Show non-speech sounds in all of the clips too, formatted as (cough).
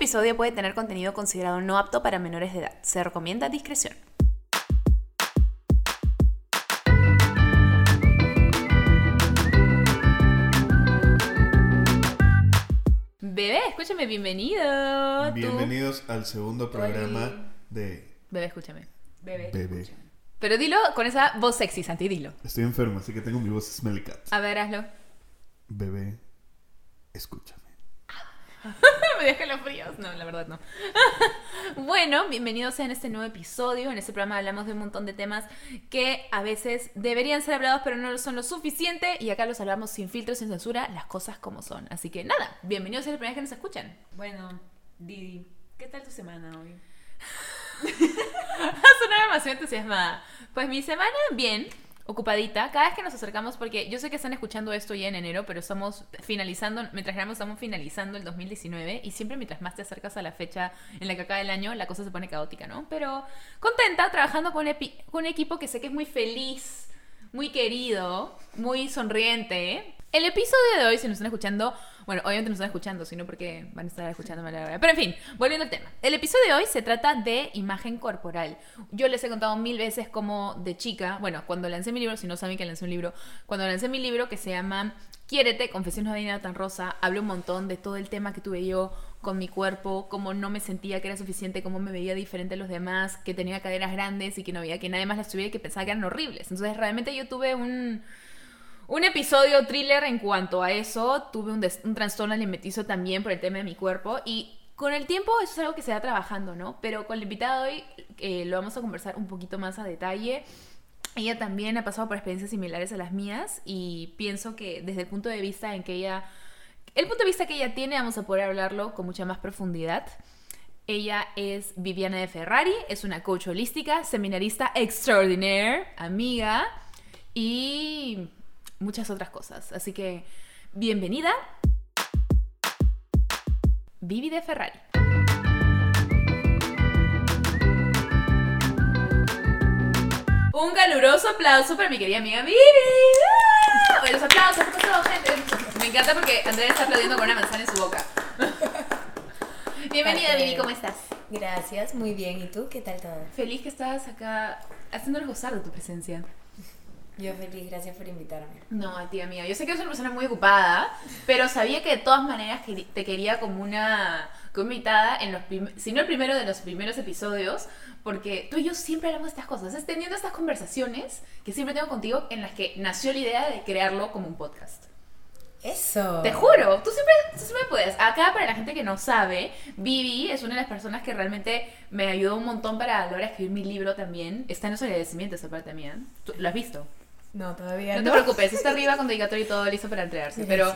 episodio puede tener contenido considerado no apto para menores de edad. Se recomienda discreción. Bebé, escúchame, bienvenido. Tú- Bienvenidos al segundo programa de Bebé, escúchame. Bebé. Bebé. Pero dilo con esa voz sexy, Santi, dilo. Estoy enfermo, así que tengo mi voz smelly cat. A ver, hazlo. Bebé, escúchame. (laughs) Me dejan los fríos. No, la verdad no. (laughs) bueno, bienvenidos en este nuevo episodio. En este programa hablamos de un montón de temas que a veces deberían ser hablados, pero no lo son lo suficiente. Y acá los hablamos sin filtro, sin censura, las cosas como son. Así que nada, bienvenidos a la primera vez que nos escuchan. Bueno, Didi, ¿qué tal tu semana hoy? (laughs) Sonaba demasiado entusiasmada. Pues mi semana, bien, ocupadita. Cada vez que nos acercamos, porque yo sé que están escuchando esto ya en enero, pero estamos finalizando, mientras grabamos, estamos finalizando el 2019. Y siempre mientras más te acercas a la fecha en la que acaba el año, la cosa se pone caótica, ¿no? Pero contenta, trabajando con, con un equipo que sé que es muy feliz, muy querido, muy sonriente. El episodio de hoy, si nos están escuchando, bueno, obviamente nos están escuchando, sino porque van a estar escuchándome la hora. Pero en fin, volviendo al tema. El episodio de hoy se trata de imagen corporal. Yo les he contado mil veces como de chica, bueno, cuando lancé mi libro, si no saben que lancé un libro, cuando lancé mi libro que se llama Quiérete, Confesiones de una tan rosa, hablé un montón de todo el tema que tuve yo con mi cuerpo, cómo no me sentía que era suficiente, cómo me veía diferente a los demás, que tenía caderas grandes y que no veía que nadie más las tuviera y que pensaba que eran horribles. Entonces realmente yo tuve un, un episodio thriller en cuanto a eso. Tuve un, un trastorno alimenticio también por el tema de mi cuerpo. Y con el tiempo eso es algo que se va trabajando, ¿no? Pero con la invitada de hoy eh, lo vamos a conversar un poquito más a detalle. Ella también ha pasado por experiencias similares a las mías y pienso que desde el punto de vista en que ella... El punto de vista que ella tiene vamos a poder hablarlo con mucha más profundidad. Ella es Viviana de Ferrari, es una coach holística, seminarista extraordinaire, amiga y muchas otras cosas. Así que, bienvenida, Vivi de Ferrari. Un caluroso aplauso para mi querida amiga Vivi. ¡Ah! Los aplausos, ¿qué pasó, gente? Me encanta porque Andrea está aplaudiendo con una manzana en su boca. (laughs) Bienvenida. Vivi, ¿cómo estás? Gracias, muy bien. ¿Y tú qué tal todo? Feliz que estás acá haciéndonos gozar de tu presencia. Yo feliz, gracias por invitarme. No, tía mía, yo sé que eres una persona muy ocupada, pero sabía que de todas maneras que te quería como una como invitada en los si no el primero de los primeros episodios, porque tú y yo siempre hablamos de estas cosas, es teniendo estas conversaciones que siempre tengo contigo en las que nació la idea de crearlo como un podcast. Eso. Te juro, tú siempre, tú siempre puedes. Acá, para la gente que no sabe, Vivi es una de las personas que realmente me ayudó un montón para lograr escribir mi libro también. Está en los agradecimientos, aparte también. ¿Tú ¿Lo has visto? No, todavía No no. te preocupes, está arriba con dedicatoria y todo listo para entregarse. Pero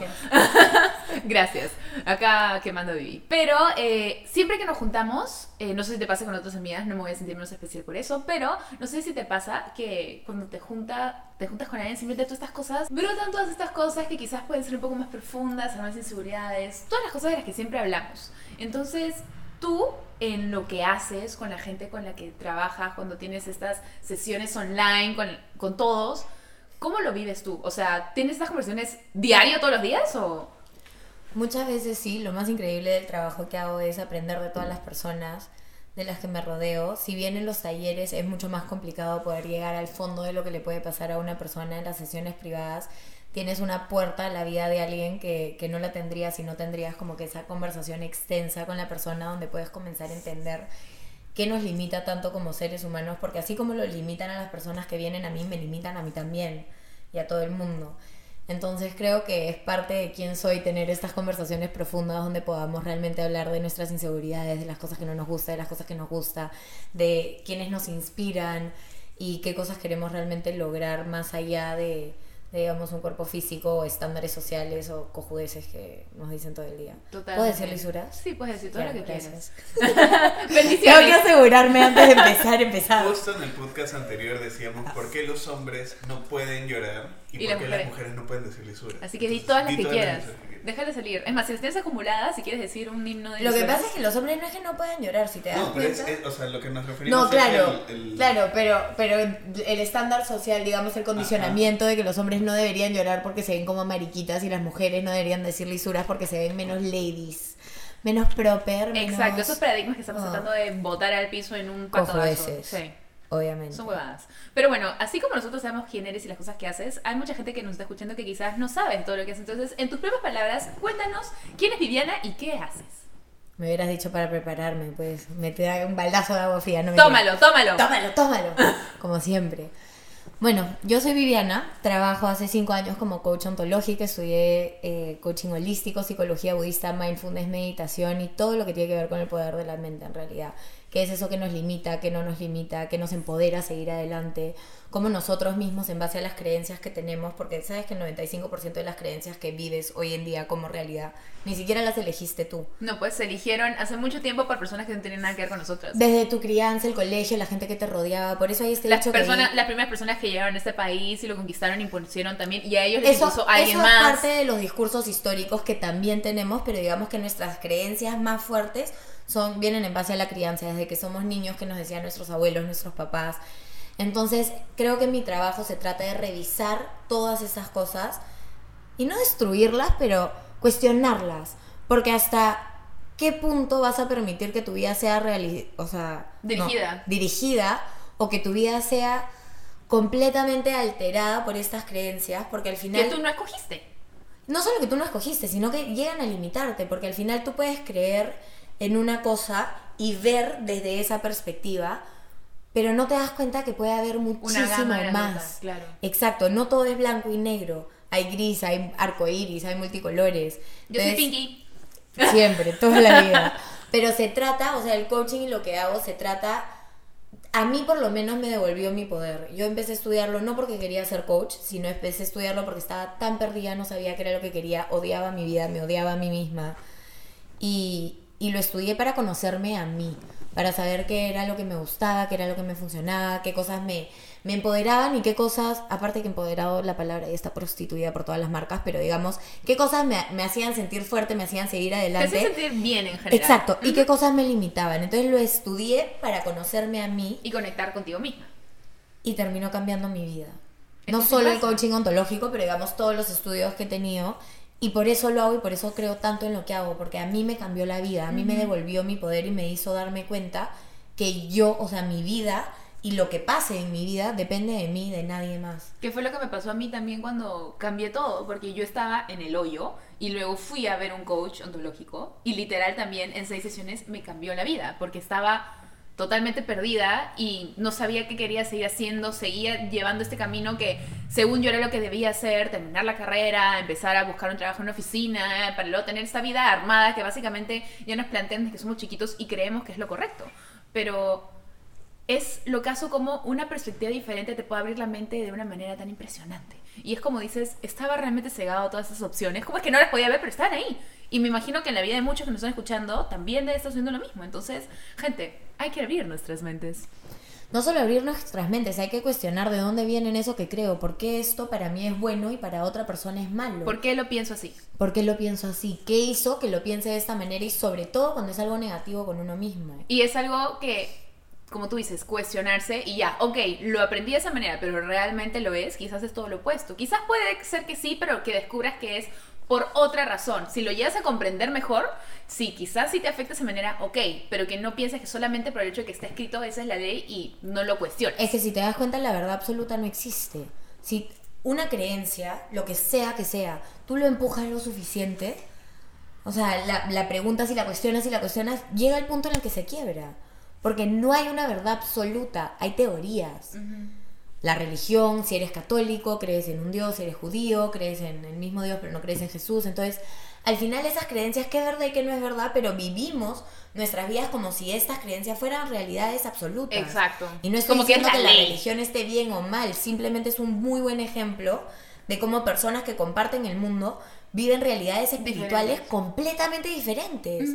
(laughs) Gracias. Acá quemando Vivi. Pero eh, siempre que nos juntamos, eh, no sé si te pasa con otras amigas, no me voy a sentir menos especial por eso, pero no sé si te pasa que cuando te junta, te juntas con alguien, simplemente todas estas cosas, brotan todas estas cosas que quizás pueden ser un poco más profundas, más inseguridades, todas las cosas de las que siempre hablamos. Entonces, tú en lo que haces con la gente con la que trabajas, cuando tienes estas sesiones online con, con todos, ¿cómo lo vives tú? O sea, ¿tienes estas conversaciones diario todos los días o...? Muchas veces sí, lo más increíble del trabajo que hago es aprender de todas las personas de las que me rodeo. Si bien en los talleres es mucho más complicado poder llegar al fondo de lo que le puede pasar a una persona en las sesiones privadas, tienes una puerta a la vida de alguien que, que no la tendrías si no tendrías como que esa conversación extensa con la persona donde puedes comenzar a entender qué nos limita tanto como seres humanos, porque así como lo limitan a las personas que vienen a mí, me limitan a mí también y a todo el mundo. Entonces creo que es parte de quién soy tener estas conversaciones profundas donde podamos realmente hablar de nuestras inseguridades, de las cosas que no nos gusta, de las cosas que nos gusta, de quienes nos inspiran y qué cosas queremos realmente lograr más allá de, de, digamos, un cuerpo físico o estándares sociales o cojudeces que nos dicen todo el día. Totalmente. ¿Puedo decir lisuras? Sí, puedes decir todo Ya, lo que gracias. quieras. (laughs) Tengo que Bendiciones. asegurarme antes de empezar, empezar. Justo en el podcast anterior decíamos por qué los hombres no pueden llorar y, Y por las qué mujeres. las mujeres no pueden decir lisuras. Así que di todas las di que todas las quieras. lisuras que. Déjale salir. Es más, si las tienes acumuladas, si quieres decir un himno de Lo que pasa es que los hombres no es que no puedan llorar, si te das No, pero es, cuenta. es- o sea, lo que nos referimos No, es claro, el- el- claro, pero, pero el estándar social, digamos, el condicionamiento de que los hombres no deberían llorar porque se ven como mariquitas y las mujeres no deberían decir lisuras porque se ven menos ladies. menos proper, menos... Exacto, esos paradigmas que estamos Oh. tratando de botar al piso en un veces. Sí. Obviamente. Son huevadas. Pero bueno, así como nosotros sabemos quién eres y las cosas que haces, hay mucha gente que nos está escuchando que quizás no sabe todo lo que haces. Entonces, en tus propias palabras, cuéntanos quién es Viviana y qué haces. Me hubieras dicho para prepararme, pues me te da un baldazo de agua fría. No me Tómalo, tómalo. Tómalo, tómalo. (laughs) Como siempre. Bueno, yo soy Viviana, trabajo hace cinco años como coach ontológica, estudié eh, coaching holístico, psicología budista, mindfulness, meditación y todo lo que tiene que ver con el poder de la mente en realidad. ¿Qué es eso que nos limita, que no nos limita, que nos empodera a seguir adelante? Cómo nosotros mismos, en base a las creencias que tenemos, porque sabes que el 95% de las creencias que vives hoy en día como realidad, ni siquiera las elegiste tú. No, pues se eligieron hace mucho tiempo por personas que no tenían nada que ver con nosotras. Desde tu crianza, el colegio, la gente que te rodeaba, por eso hay este Las, que personas, di- las primeras personas que llegaron a este país y lo conquistaron impusieron también, y a ellos les Eso, impuso alguien eso es más. parte de los discursos históricos que también tenemos, pero digamos que nuestras creencias más fuertes son, vienen en base a la crianza, desde que somos niños que nos decían nuestros abuelos, nuestros papás. Entonces, creo que mi trabajo se trata de revisar todas esas cosas y no destruirlas, pero cuestionarlas. Porque hasta qué punto vas a permitir que tu vida sea reali- o sea, no, Dirigida. dirigida o que tu vida sea completamente alterada por estas creencias, porque al final Que tú no escogiste. no solo que tú no escogiste, sino que llegan a limitarte, porque al final tú puedes creer en una cosa y ver desde esa perspectiva, pero no te das cuenta que puede haber muchísimo más. claro. Exacto, no todo es blanco y negro. Hay gris, hay arcoíris, hay multicolores. Yo soy Pinky. Siempre, toda la vida. (laughs) Pero se trata, o sea, el coaching y lo que hago se trata, a mí por lo menos me devolvió mi poder. Yo empecé a estudiarlo no porque quería ser coach, sino empecé a estudiarlo porque estaba tan perdida, no sabía qué era lo que quería, odiaba mi vida, me odiaba a mí misma. Y, y lo estudié para conocerme a mí, para saber qué era lo que me gustaba, qué era lo que me funcionaba, qué cosas me, me empoderaban y qué cosas, aparte que empoderado la palabra ya está prostituida por todas las marcas, pero digamos, qué cosas me, me hacían sentir fuerte, me hacían seguir Te adelante. hace sentir bien en general. Exacto, y qué cosas me limitaban. Entonces lo estudié para conocerme a mí Y conectar contigo misma. y terminó cambiando mi vida. No solo el coaching ontológico, pero digamos todos los estudios que he tenido. Y por eso lo hago y por eso creo tanto en lo que hago, porque a mí me cambió la vida, a mí me devolvió mi poder y me hizo darme cuenta que yo, o sea, mi vida y lo que pase en mi vida depende de mí, de nadie más. Que fue lo que me pasó a mí también cuando cambié todo, porque yo estaba en el hoyo y luego fui a ver un coach ontológico y literal también en seis sesiones me cambió la vida, porque estaba totalmente perdida y no sabía qué quería seguir haciendo, seguía llevando este camino que según yo era lo que debía hacer, terminar la carrera, empezar a buscar un trabajo en una oficina, para luego tener esta vida armada que básicamente ya nos plantean desde que somos chiquitos y creemos que es lo correcto. Pero es lo caso como una perspectiva diferente te puede abrir la mente de una manera tan impresionante. Y es como dices, estaba realmente cegado a todas esas opciones. Como es que no las podía ver, pero estaban ahí. Y me imagino que en la vida de muchos que nos están escuchando también debe estar haciendo lo mismo. Entonces, gente, hay que abrir nuestras mentes. No solo abrir nuestras mentes, hay que cuestionar de dónde viene eso que creo, por qué esto para mí es bueno y para otra persona es malo. ¿Por qué lo pienso así? ¿Por qué lo pienso así? ¿Qué hizo que lo piense de esta manera? Y sobre todo cuando es algo negativo con uno mismo. Y es algo que, como tú dices, cuestionarse y ya, ok, lo aprendí de esa manera, pero realmente lo es, quizás es todo lo opuesto. Quizás puede ser que sí, pero que descubras que es por otra razón. Si lo llegas a comprender mejor, sí, quizás sí te afecta de esa manera, ok, pero que no pienses que solamente por el hecho de que está escrito esa es la ley y no lo cuestiones. Es que si te das cuenta, la verdad absoluta no existe. Si una creencia, lo que sea que sea, tú lo empujas lo suficiente, o sea, la, la preguntas y la cuestionas y la cuestionas, llega el punto en el que se quiebra. Porque no hay una verdad absoluta, hay teorías. La religión, si eres católico, crees en un Dios, si eres judío, crees en el mismo Dios, pero no crees en Jesús. Entonces, al final esas creencias, qué es verdad y qué no es verdad, pero vivimos nuestras vidas como si estas creencias fueran realidades absolutas. Exacto. Y no estoy Como que es diciendo que, la religión esté bien o mal, simplemente es un muy buen ejemplo de cómo personas que comparten el mundo viven realidades espirituales Diferentes. completamente diferentes,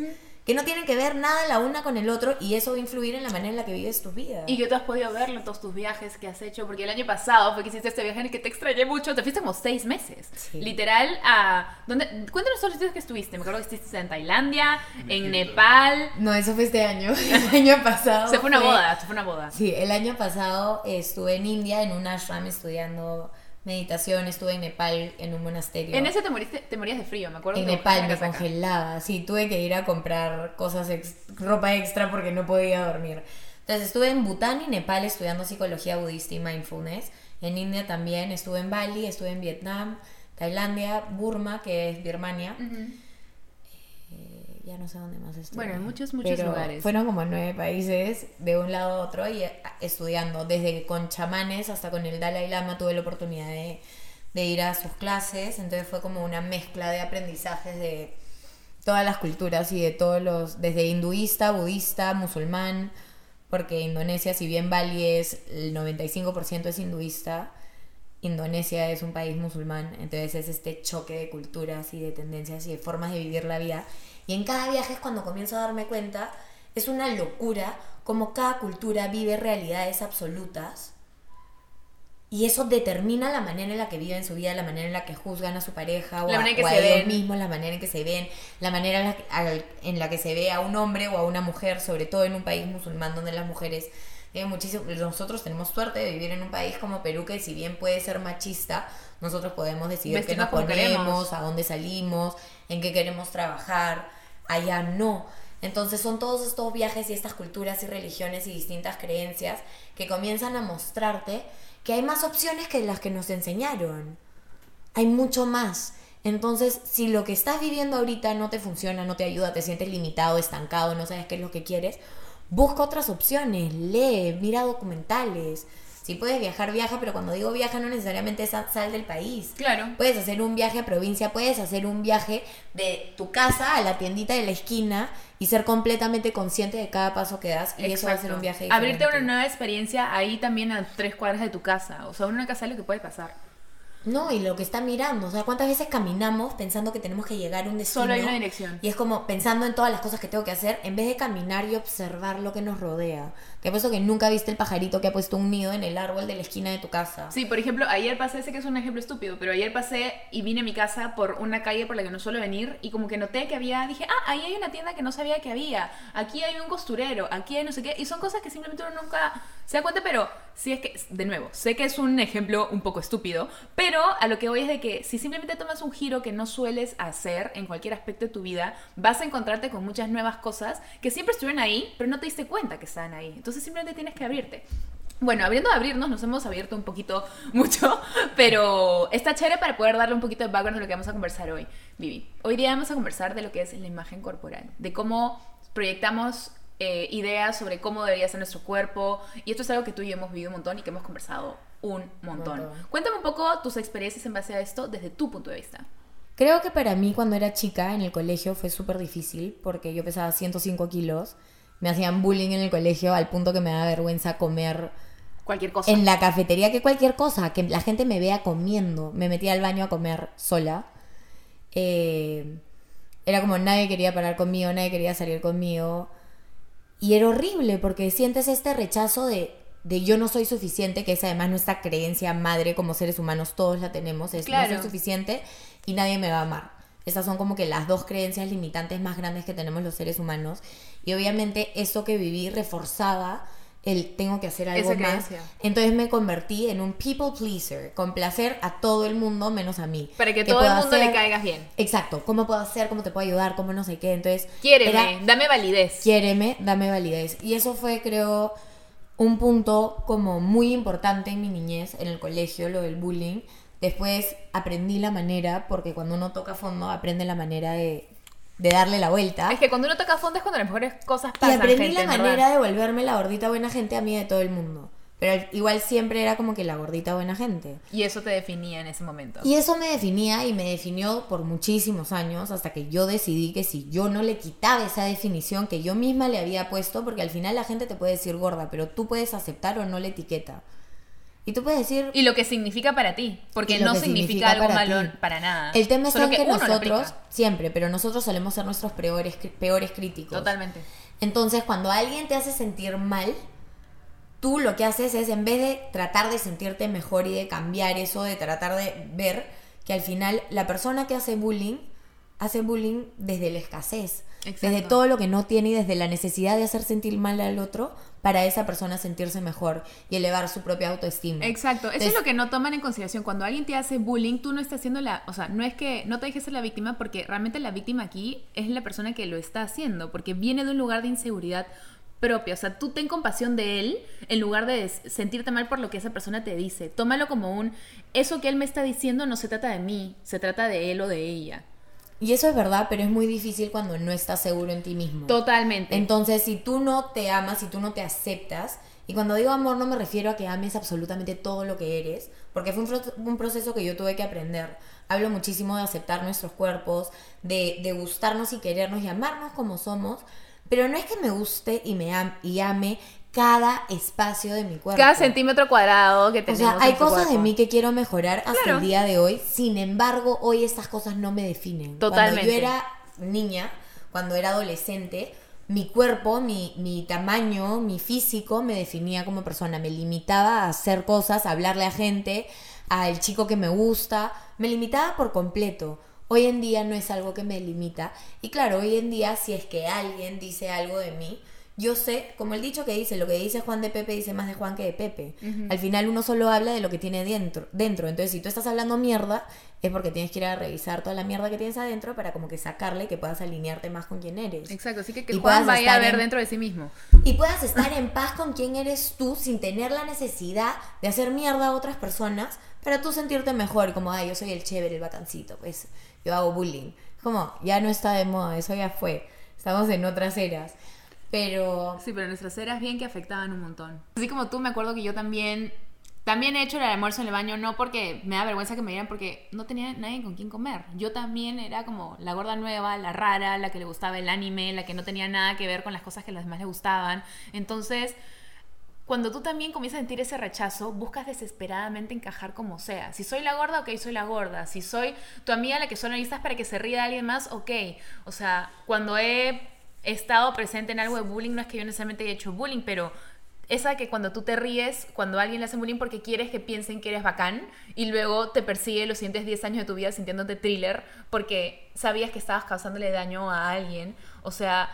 que no tienen que ver nada la una con el otro y eso va a influir en la manera en la que vives tu vida. Y que tú has podido verlo en todos tus viajes que has hecho, porque el año pasado fue que hiciste este viaje en el que te extrañé mucho, te fuiste como seis meses. Sí. Literal, a... ¿dónde? Cuéntanos todos los sitios que estuviste. Me acuerdo que estuviste en Tailandia, en. Nepal. No, eso fue este año. (laughs) El año pasado. Se fue una fue- boda, se fue una boda. Sí, el año pasado estuve en India en un ashram estudiando meditación, estuve en Nepal en un monasterio. En ese te, moriste, te morías de frío, me acuerdo. En Nepal me congelaba, sí, tuve que ir a comprar cosas, ex- ropa extra porque no podía dormir. Entonces estuve en Bután y Nepal estudiando psicología budista y mindfulness. En India también, estuve en Bali, estuve en Vietnam, Tailandia, Burma, que es Birmania. Ujú. Eh, ya no sé dónde más estuve. Bueno, en muchos, muchos Pero lugares. Fueron como nueve países de un lado a otro y eh, estudiando, desde con chamanes hasta con el Dalai Lama tuve la oportunidad de, de ir a sus clases, entonces fue como una mezcla de aprendizajes de todas las culturas y de todos los, desde hinduista, budista, musulmán, porque Indonesia, si bien Bali es el 95% es hinduista, Indonesia es un país musulmán, entonces es este choque de culturas y de tendencias y de formas de vivir la vida. Y en cada viaje es cuando comienzo a darme cuenta, es una locura como cada cultura vive realidades absolutas y eso determina la manera en la que viven su vida, la manera en la que juzgan a su pareja o La a, manera que o a se ellos ven. mismos, la manera en que se ven, la manera en la, que, al- en la que se ve a un hombre o a una mujer, sobre todo en un país musulmán donde las mujeres tienen muchísimo. Nosotros tenemos suerte de vivir en un país como Perú que si bien puede ser machista, nosotros podemos decidir qué nos ponemos, a dónde salimos, en qué queremos trabajar. Allá no. Entonces son todos estos viajes y estas culturas y religiones y distintas creencias que comienzan a mostrarte que hay más opciones que las que nos enseñaron. Hay mucho más. Entonces, si lo que estás viviendo ahorita no te funciona, no te ayuda, te sientes limitado, estancado, no sabes qué es lo que quieres, busca otras opciones, lee, mira documentales. Si puedes viajar, viaja, pero cuando digo viaja no necesariamente es sal del país. Claro. Puedes hacer un viaje a provincia, puedes hacer un viaje de tu casa a la tiendita de la esquina y ser completamente consciente de cada paso que das y eso va a ser un viaje Abrirte a una diferente. nueva experiencia ahí también a tres cuadras de tu casa. O sea, una casa es lo que puede pasar. No, y lo que está mirando, o sea, cuántas veces caminamos pensando que tenemos que llegar a un destino. Solo hay una dirección. Y es como pensando en todas las cosas que tengo que hacer, en vez de caminar y observar lo que nos rodea. Te apuesto que nunca viste el pajarito que ha puesto un nido en el árbol de la esquina de tu casa. Sí, por ejemplo, ayer pasé, sé que es un ejemplo estúpido, pero ayer pasé y vine a mi casa por una calle por la que no suelo venir y como que noté que había, dije, ah, ahí hay una tienda que no sabía que había, aquí hay un costurero, aquí hay no sé qué, y son cosas que simplemente uno nunca se da cuenta, pero sí es que, de nuevo, sé que es un ejemplo un poco estúpido, pero a lo que voy es de que si simplemente tomas un giro que no sueles hacer en cualquier aspecto de tu vida, vas a encontrarte con muchas nuevas cosas que siempre estuvieron ahí, pero no te diste cuenta que estaban ahí. Simplemente tienes que abrirte. Bueno, abriendo de abrirnos, nos hemos abierto un poquito (laughs) mucho, pero está chévere para poder darle un poquito de background de lo que vamos a conversar hoy, Vivi. Hoy día vamos a conversar de lo que es la imagen corporal, de cómo proyectamos eh, ideas sobre cómo debería ser nuestro cuerpo, y esto es algo que tú y yo hemos vivido un montón y que hemos conversado un montón. Montón. Cuéntame un poco tus experiencias en base a esto desde tu punto de vista. Creo que para mí cuando era chica en el colegio fue súper difícil porque yo pesaba 105 kilos. Me hacían bullying en el colegio al punto que me daba vergüenza comer Cualquier cosa. en la cafetería que cualquier cosa, que la gente me vea comiendo. Me metía al baño a comer sola. Eh, era como nadie quería parar conmigo, nadie quería salir conmigo. Y era horrible porque sientes este rechazo de, de yo no soy suficiente, que es además nuestra creencia madre como seres humanos, todos la tenemos, es Claro. no soy suficiente y nadie me va a amar. Estas son como que las dos creencias limitantes más grandes que tenemos los seres humanos. Y obviamente eso que viví reforzaba el tengo que hacer algo Esa más. creencia. Entonces me convertí en un people pleaser, complacer a todo el mundo menos a mí. Para que ¿Qué todo el mundo le caigas bien. Exacto, ¿cómo puedo hacer? ¿Cómo te puedo ayudar? ¿Cómo no sé qué? Entonces, Quiéreme, era, dame validez. quiéreme, dame validez. Y eso fue, creo, un punto como muy importante en mi niñez, en el colegio, lo del bullying. Después aprendí la manera, porque cuando uno toca fondo, aprende la manera de, de darle la vuelta. Es que cuando uno toca fondo es cuando las mejores cosas y pasan. aprendí gente, la verdad. manera de volverme la gordita buena gente a mí de todo el mundo. Pero igual siempre era como que la gordita buena gente. Y eso te definía en ese momento. Y eso me definía y me definió por muchísimos años hasta que yo decidí que si yo no le quitaba esa definición que yo misma le había puesto, porque al final la gente te puede decir gorda, pero tú puedes aceptar o no la etiqueta. Y tú puedes decir... Y lo que significa para ti, porque no que significa, algo para malo ti. para nada. El tema en que, lo nosotros, siempre, pero nosotros solemos ser nuestros peores, peores críticos. Totalmente. Entonces, cuando alguien te hace sentir mal, tú lo que haces es, en vez de tratar de sentirte mejor y de cambiar eso, de tratar de ver que al final la persona que hace bullying, hace bullying desde la escasez. Exacto. Desde todo lo que no tiene y desde la necesidad de hacer sentir mal al otro para esa persona sentirse mejor y elevar su propia autoestima. Exacto, eso es lo que no toman en consideración. Cuando alguien te hace bullying, tú no estás haciendo la. O sea, no es que no te dejes ser la víctima, porque realmente la víctima aquí es la persona que lo está haciendo, porque viene de un lugar de inseguridad propia. O sea, tú ten compasión de él en lugar de sentirte mal por lo que esa persona te dice. Tómalo como un. Eso que él me está diciendo no se trata de mí, se trata de él o de ella. Y eso es verdad, pero es muy difícil cuando no estás seguro en ti mismo. Totalmente. Entonces, si tú no te amas, si tú no te aceptas, y cuando digo amor no me refiero a que ames absolutamente todo lo que eres, porque fue un, pro- un proceso que yo tuve que aprender. Hablo muchísimo de aceptar nuestros cuerpos, de, de gustarnos y querernos y amarnos como somos, pero no es que me guste y me am- y ame cada espacio de mi cuerpo. Cada centímetro cuadrado que O tenemos. sea, hay en tu cosas de mí que quiero mejorar hasta Claro. el día de hoy. Sin embargo, hoy estas cosas no me definen. Totalmente. Cuando yo era niña, cuando era adolescente, mi cuerpo, mi, mi tamaño, mi físico me definía como persona. Me limitaba a hacer cosas, a hablarle a gente, al chico que me gusta. Me limitaba por completo. Hoy en día no es algo que me limita. Y claro, hoy en día si es que alguien dice algo de mí, yo sé, como el dicho que dice, lo que dice Juan de Pepe dice más de Juan que de Pepe. Al final uno solo habla de lo que tiene dentro, dentro. Entonces, si tú estás hablando mierda, es porque tienes que ir a revisar toda la mierda que tienes adentro para como que sacarle y que puedas alinearte más con quien eres. Exacto, así que que Y Juan vaya a ver en- dentro de sí mismo. Y puedas estar en paz con quien eres tú sin tener la necesidad de hacer mierda a otras personas para tú sentirte mejor. Como, ay, yo soy el chévere, el bacancito, pues yo hago bullying. Como, ya no está de moda, eso ya fue. Estamos en otras eras. Pero Sí, pero nuestras eras bien que afectaban un montón. Así como tú, me acuerdo que yo también también he hecho el almuerzo en el baño, no porque me da vergüenza que me vieran, porque no tenía nadie con quien comer. Yo también era como la gorda nueva, la rara, la que le gustaba el anime, la que no tenía nada que ver con las cosas que a los demás le gustaban. Entonces, cuando tú también comienzas a sentir ese rechazo, buscas desesperadamente encajar como sea. Si soy la gorda, ok, soy la gorda. Si soy tu amiga la que solo necesitas para que se ría de alguien más, ok. O sea, cuando he estado presente en algo de bullying, no es que yo necesariamente haya hecho bullying, pero esa que cuando tú te ríes, cuando alguien le hace bullying porque quieres que piensen que eres bacán y luego te persigue los siguientes 10 años de tu vida sintiéndote thriller porque sabías que estabas causándole daño a alguien. O sea,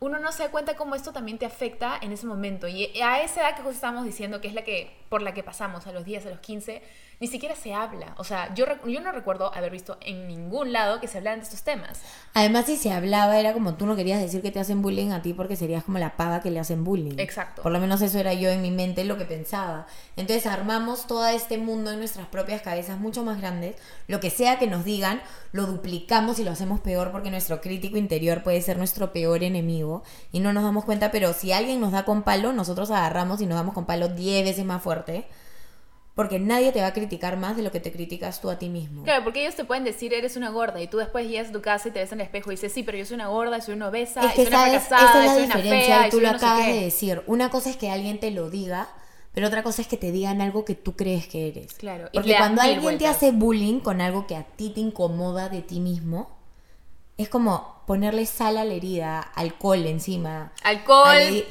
uno no se da cuenta cómo esto también te afecta en ese momento. Y a esa edad que justo estábamos diciendo, que es la que por la que pasamos, a los 10, a los 15, ni siquiera se habla. O sea, yo, no recuerdo haber visto en ningún lado que se hablaran de estos temas. además si se hablaba era como tú no querías decir que te hacen bullying a ti porque serías como la paga que le hacen bullying. Exacto. Por lo menos eso era yo en mi mente lo que pensaba. Entonces armamos todo este mundo en nuestras propias cabezas mucho más grandes. Lo que sea que nos digan, lo duplicamos y lo hacemos peor porque nuestro crítico interior puede ser nuestro peor enemigo y no nos damos cuenta, pero si alguien nos da con palo, nosotros agarramos y nos damos con palo 10 veces más fuerte. Porque nadie te va a criticar más de lo que te criticas tú a ti mismo. Claro, porque ellos te pueden decir, eres una gorda, y tú después llegas a tu casa y te ves en el espejo y dices, sí, pero yo soy una gorda, soy una obesa, Es que soy una sabes, fracasada, esa es la diferencia fea, y tú lo no acabas qué". de decir. Una cosa es que alguien te lo diga, pero otra cosa es que te digan algo que tú crees que eres. Claro, Porque cuando alguien te hace bullying con algo que a ti te incomoda de ti mismo, es como ponerle sal a la herida, alcohol encima. Alcohol,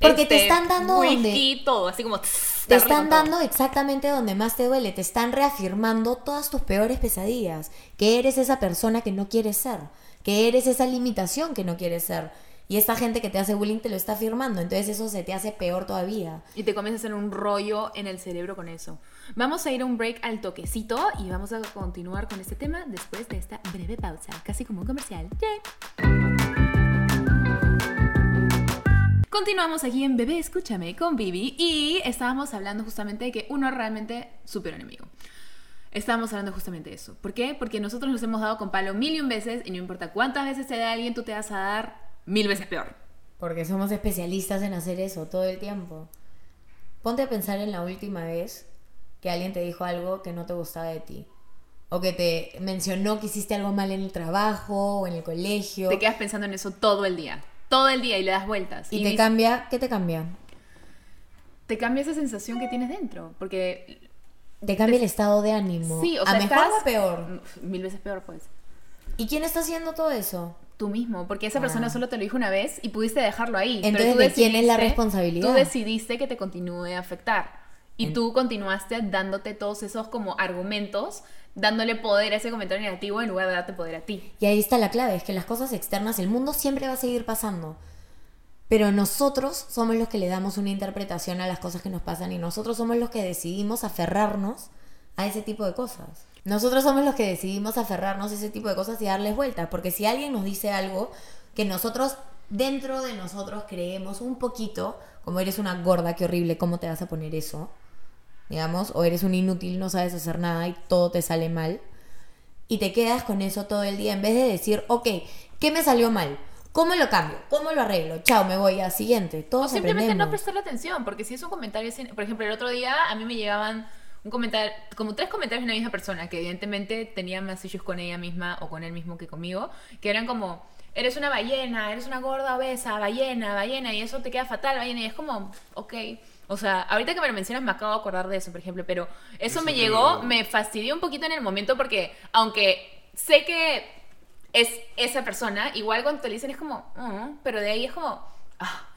Porque te este, están dando donde whisky, todo, así como... tss, te están todo. dando exactamente donde más te duele, te están reafirmando todas tus peores pesadillas, que eres esa persona que no quieres ser, que eres esa limitación que no quieres ser. Y esta gente que te hace bullying te lo está afirmando, entonces eso se te hace peor todavía. Y te comienza a hacer un rollo en el cerebro con eso. Vamos a ir a un break al toquecito y vamos a continuar con este tema después de esta breve pausa, casi como un comercial. Yay. Continuamos aquí en Bebé Escúchame con Vivi y estábamos hablando justamente de que uno realmente su peor enemigo. Estábamos hablando justamente de eso. ¿Por qué? Porque nosotros nos hemos dado con palo mil y un veces y no importa cuántas veces te da alguien, tú te vas a dar mil veces peor. Porque somos especialistas en hacer eso todo el tiempo. Ponte a pensar en la última vez que alguien te dijo algo que no te gustaba de ti. O que te mencionó que hiciste algo mal en el trabajo o en el colegio. Te quedas pensando en eso todo el día. Todo el día y le das vueltas. y te cambia, ¿qué te cambia? te cambia esa sensación que tienes dentro. Porque. Te cambia el estado de ánimo. Sí, o sea, ¿A mejor estás- o peor? Mil veces peor, pues. ¿Y quién está haciendo todo eso? Tú mismo, porque esa persona Ah. solo te lo dijo una vez y pudiste dejarlo ahí. pero Entonces, tú ¿de quién es la responsabilidad? Tú decidiste que te continúe a afectar. Y tú continuaste dándote todos esos como argumentos dándole poder a ese comentario negativo en lugar de darte poder a ti. Y ahí está la clave, es que las cosas externas, el mundo siempre va a seguir pasando. Pero nosotros somos los que le damos una interpretación a las cosas que nos pasan y nosotros somos los que decidimos aferrarnos a ese tipo de cosas. Nosotros somos los que decidimos aferrarnos a ese tipo de cosas y darles vueltas. Porque si alguien nos dice algo que nosotros, dentro de nosotros, creemos un poquito, como eres una gorda, qué horrible, ¿cómo te vas a poner eso? Digamos, o eres un inútil, no sabes hacer nada y todo te sale mal. Y te quedas con eso todo el día en vez de decir, ok, ¿qué me salió mal? ¿Cómo lo cambio? ¿Cómo lo arreglo? Chao, me voy al siguiente. Todos O simplemente aprendemos. no prestarle atención, porque si es un comentario, por ejemplo, el otro día a mí me llegaban un comentario, como tres comentarios de una misma persona, que evidentemente tenía más issues con ella misma o con él mismo que conmigo, que eran como, eres una ballena, eres una gorda obesa, ballena, ballena, y eso te queda fatal, ballena, y es como, ok. O sea, ahorita que me lo mencionas me acabo de acordar de eso, por ejemplo, pero eso, Eso me llegó, lo- me fastidió un poquito en el momento porque, aunque sé que es esa persona, igual cuando te lo dicen es como, "Mm", pero de ahí es como, ah,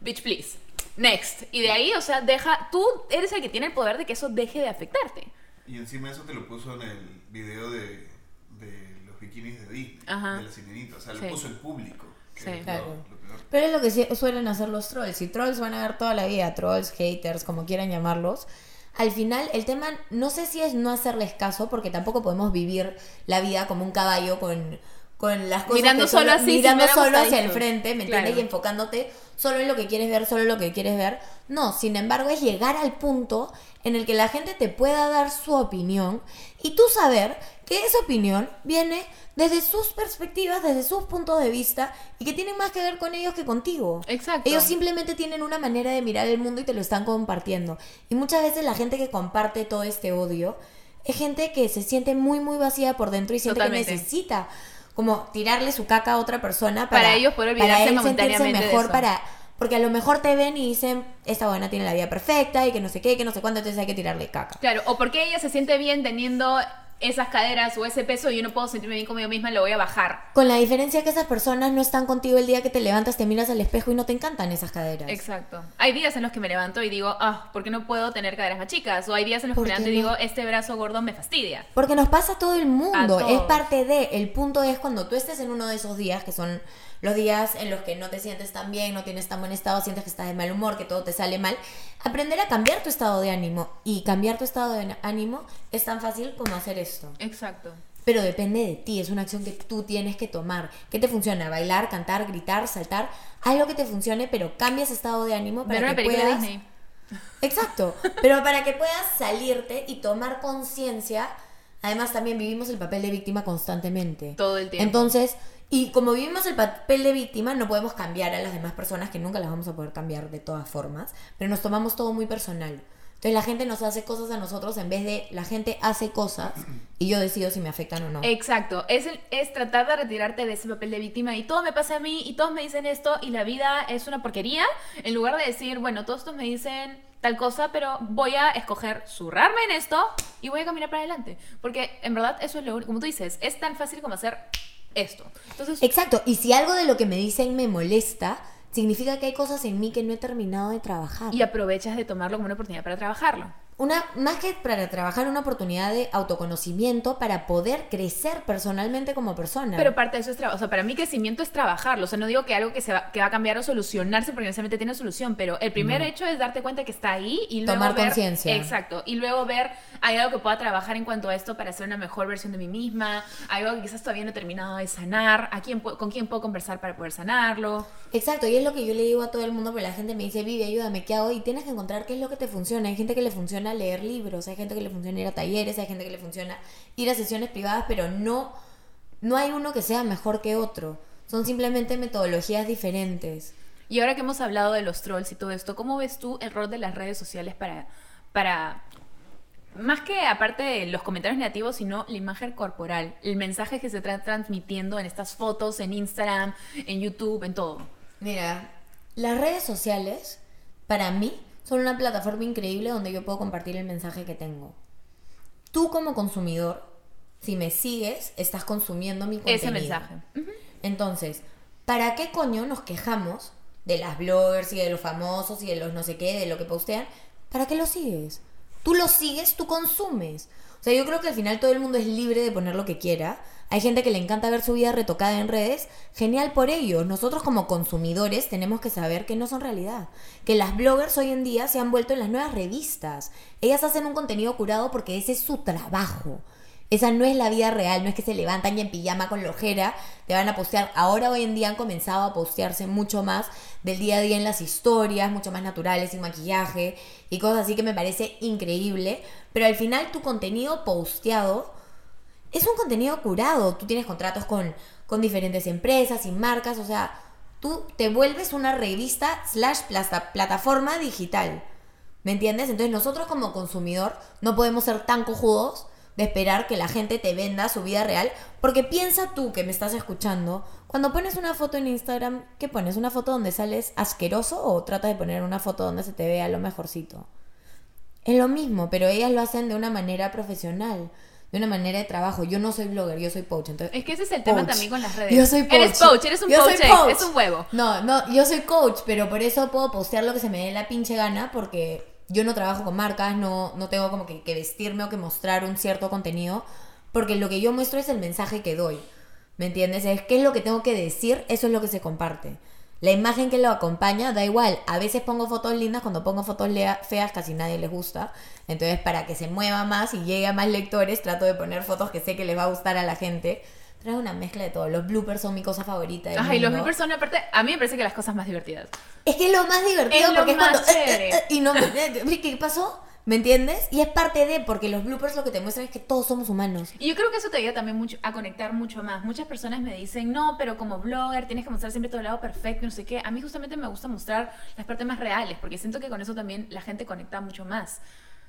bitch, please, next. Y de ahí, o sea, deja, tú eres el que tiene el poder de que eso deje de afectarte. Y encima eso te lo puso en el video de, de los bikinis de Disney, Ajá. de la sirenita. O sea, Sí. lo puso el público. que Sí. Claro. lo. Pero es lo que suelen hacer los trolls. Y trolls van a ver toda la vida, trolls, haters, como quieran llamarlos. Al final, el tema no sé si es no hacerles caso, porque tampoco podemos vivir la vida como un caballo con, con las cosas Mirando que solo así, sin mirando solo hacia el frente, ¿me entiendes? Claro. Y enfocándote solo en lo que quieres ver, solo en lo que quieres ver. No, sin embargo, es llegar al punto en el que la gente te pueda dar su opinión y tú saber que esa opinión viene desde sus perspectivas, desde sus puntos de vista y que tienen más que ver con ellos que contigo. Exacto. Ellos simplemente tienen una manera de mirar el mundo y te lo están compartiendo. Y muchas veces la gente que comparte todo este odio es gente que se siente muy, muy vacía por dentro y siente Totalmente. que necesita como tirarle su caca a otra persona para, Para ellos poder olvidarse para él sentirse momentáneamente de mejor eso. para porque a lo mejor te ven y dicen esta buena tiene la vida perfecta y que no sé qué, que no sé cuánto, entonces hay que tirarle caca. Claro, o porque ella se siente bien teniendo esas caderas o ese peso y yo no puedo sentirme bien conmigo misma, lo voy a bajar. Con la diferencia que esas personas no están contigo el día que te levantas, te miras al espejo y no te encantan esas caderas. Exacto. Hay días en los que me levanto y digo, ah, ¿por qué no puedo tener caderas más chicas? O hay días en los que ¿Por me levanto y no? digo, este brazo gordo me fastidia. Porque nos pasa a todo el mundo, A es parte de. El punto es cuando tú estés en uno de esos días, que son los días en los que no te sientes tan bien, no tienes tan buen estado, sientes que estás de mal humor, que todo te sale mal, aprender a cambiar tu estado de ánimo. Y cambiar tu estado de ánimo es tan fácil como hacer esto. Exacto. Pero depende de ti, es una acción que tú tienes que tomar. ¿Qué te funciona? Bailar, cantar, gritar, saltar. Algo que te funcione, pero cambia ese estado de ánimo para Ver que puedas... Disney. Exacto, pero para que puedas salirte y tomar conciencia, además también vivimos el papel de víctima constantemente. Todo el tiempo. Entonces, y como vivimos el papel de víctima, no podemos cambiar a las demás personas, que nunca las vamos a poder cambiar de todas formas, pero nos tomamos todo muy personal. Entonces la gente nos hace cosas a nosotros en vez de la gente hace cosas y yo decido si me afectan o no. Exacto, es, el- es tratar de retirarte de ese papel de víctima y todo me pasa a mí y todos me dicen esto y la vida es una porquería, en lugar de decir, bueno, todos estos me dicen tal cosa, pero voy a escoger zurrarme en esto y voy a caminar para adelante. Porque en verdad eso es lo único, como tú dices, es tan fácil como hacer esto. Entonces, Exacto, y si algo de lo que me dicen me molesta, significa que hay cosas en mí que no he terminado de trabajar. y aprovechas de tomarlo como una oportunidad para trabajarlo. Una, más que para trabajar, una oportunidad de autoconocimiento para poder crecer personalmente como persona. Pero parte de eso es trabajo. O sea, para mí crecimiento es trabajarlo. O sea, no digo que algo que, se va, que va a cambiar o solucionarse porque necesariamente tiene solución, pero el primer hecho es darte cuenta que está ahí y luego Tomar conciencia. Exacto. Y luego ver, hay algo que pueda trabajar en cuanto a esto para ser una mejor versión de mí misma, hay algo que quizás todavía no he terminado de sanar, ¿A quién, con quién puedo conversar para poder sanarlo. Exacto, y es lo que yo le digo a todo el mundo, porque la gente me dice, Vivi, ayúdame, ¿qué hago? Y tienes que encontrar qué es lo que te funciona. Hay gente que le funciona leer libros, hay gente que le funciona ir a talleres, hay gente que le funciona ir a sesiones privadas, pero no, no hay uno que sea mejor que otro. Son simplemente metodologías diferentes. Y ahora que hemos hablado de los trolls y todo esto, ¿cómo ves tú el rol de las redes sociales para, para más que aparte de los comentarios negativos, sino la imagen corporal, el mensaje que se está transmitiendo en estas fotos, en Instagram, en YouTube, en todo? Mira, las redes sociales, para mí, son una plataforma increíble donde yo puedo compartir el mensaje que tengo. Tú como consumidor, si me sigues, estás consumiendo mi contenido. Ese mensaje. Entonces, ¿para qué coño nos quejamos de las bloggers y de los famosos y de los no sé qué, de lo que postean? ¿Para qué los sigues? Tú lo sigues, tú consumes. O sea, yo creo que al final todo el mundo es libre de poner lo que quiera. Hay gente que le encanta ver su vida retocada en redes. Genial por ellos. Nosotros como consumidores tenemos que saber que no son realidad. Que las bloggers hoy en día se han vuelto en las nuevas revistas. Ellas hacen un contenido curado porque ese es su trabajo. Esa no es la vida real, no es que se levantan y en pijama con la ojera te van a postear. Ahora hoy en día han comenzado a postearse mucho más del día a día en las historias, mucho más naturales, sin maquillaje y cosas así que me parece increíble. Pero al final tu contenido posteado es un contenido curado. Tú tienes contratos con, con diferentes empresas y marcas, o sea, tú te vuelves una revista slash plataforma digital. ¿Me entiendes? Entonces nosotros como consumidor no podemos ser tan cojudos de esperar que la gente te venda su vida real. Porque piensa tú que me estás escuchando, cuando pones una foto en Instagram, ¿qué pones? ¿Una foto donde sales asqueroso o tratas de poner una foto donde se te vea lo mejorcito? Es lo mismo, pero ellas lo hacen de una manera profesional, de una manera de trabajo. Yo no soy blogger, yo soy coach. Entonces, es que ese es el tema también con las redes. Yo soy coach. Eres coach, eres un Yo coach, soy coach. es un huevo. No, no, yo soy coach, pero por eso puedo postear lo que se me dé la pinche gana porque yo no trabajo con marcas, no, no tengo como que, que vestirme o que mostrar un cierto contenido, porque lo que yo muestro es el mensaje que doy. ¿Me entiendes? Es qué es lo que tengo que decir, eso es lo que se comparte. La imagen que lo acompaña da igual. A veces pongo fotos lindas, cuando pongo fotos feas casi nadie les gusta. Entonces, para que se mueva más y llegue a más lectores, trato de poner fotos que sé que les va a gustar a la gente. Traigo una mezcla de todo. Los bloopers son mi cosa favorita. del Ajá, y los bloopers son aparte, a mí me parece que las cosas más divertidas. Es que es lo más divertido Es lo porque es más cuando. chévere. eh, (laughs) eh, y no. eh, (laughs) ¿Qué pasó? ¿Me entiendes? Y es parte de, porque los bloopers lo que te muestran es que todos somos humanos. Y yo creo que eso te ayuda también mucho a conectar mucho más. Muchas personas me dicen, no, pero como blogger tienes que mostrar siempre todo el lado perfecto, no sé qué. A mí justamente me gusta mostrar las partes más reales, porque siento que con eso también la gente conecta mucho más.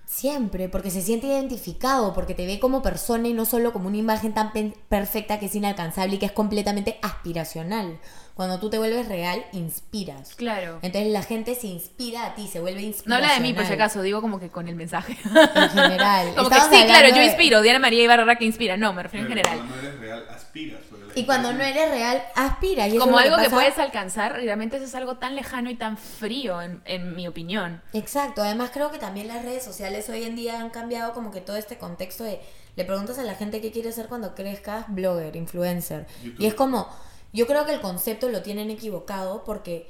Siempre, porque se siente identificado, porque te ve como persona y no solo como una imagen tan perfecta que es inalcanzable y que es completamente aspiracional. Cuando tú te vuelves real, inspiras. Claro. Entonces la gente se inspira a ti, se vuelve No inspiracional. habla de mí, por si acaso, digo como que con el mensaje. En general. (laughs) como que sí, claro, yo de- inspiro. Diana María Ibarra que inspira. No, me refiero en general. Cuando no eres real, aspiras. Y cuando no eres real, aspira. Y Como algo que, pasa- puedes alcanzar, realmente eso es algo tan lejano y tan frío, en, en mi opinión. Exacto, además creo que también las redes sociales hoy en día han cambiado como que todo este contexto de le preguntas a la gente qué quiere ser cuando crezcas, blogger, influencer. YouTube. Y es como, yo creo que el concepto lo tienen equivocado porque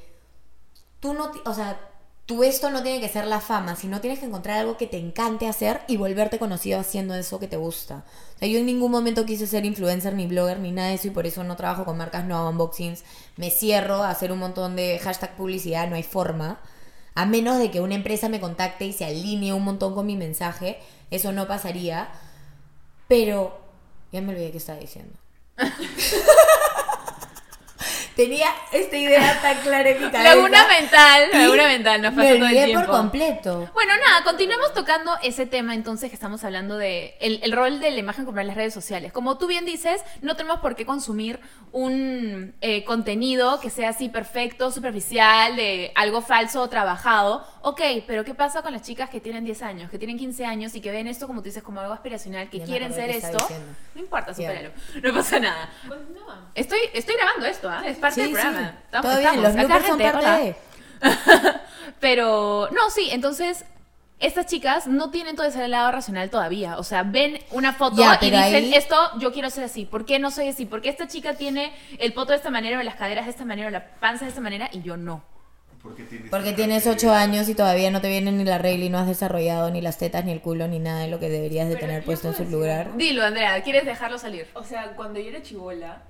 tú no, o sea, tú esto no tiene que ser la fama, sino tienes que encontrar algo que te encante hacer y volverte conocido haciendo eso que te gusta. Yo en ningún momento quise ser influencer, ni blogger, ni nada de eso y por eso no trabajo con marcas, no hago unboxings, me cierro a hacer un montón de hashtag publicidad, no hay forma. A menos de que una empresa me contacte y se alinee un montón con mi mensaje, eso no pasaría. Pero ya me olvidé qué estaba diciendo. (laughs) Tenía esta idea tan clara en mi cabeza. Laguna mental, laguna mental, nos me pasa todo el tiempo. por completo. Bueno, nada, continuemos tocando ese tema entonces que estamos hablando de el, el rol de la imagen como en las redes sociales. Como tú bien dices, no tenemos por qué consumir un eh, contenido que sea así perfecto, superficial, de algo falso o trabajado. Ok, pero ¿qué pasa con las chicas que tienen 10 años, que tienen 15 años y que ven esto, como tú dices, como algo aspiracional, que quieren ser estaba esto? diciendo. No importa, supéralo. No pasa nada. Estoy, estoy grabando esto, ¿ah? Es parte Sí, del sí. programa. Estamos- Todo bien, estamos. los Acá, bloopers son gente, parte de... (laughs) Pero, no, sí, entonces, estas chicas no tienen todo ese lado racional todavía. O sea, ven una foto Ya, y dicen, ahí- esto yo quiero ser así. ¿Por qué no soy así? ¿Por qué esta chica tiene el poto de esta manera, o las caderas de esta manera, o la panza de esta manera, y yo no? Porque tienes, Porque esta tienes característica. ocho años y todavía no te viene ni la regla y no has desarrollado ni las tetas, ni el culo, ni nada de lo que deberías de Pero tener puesto en su decir lugar. Dilo, Andrea, ¿quieres dejarlo salir? O sea, cuando yo era chivola,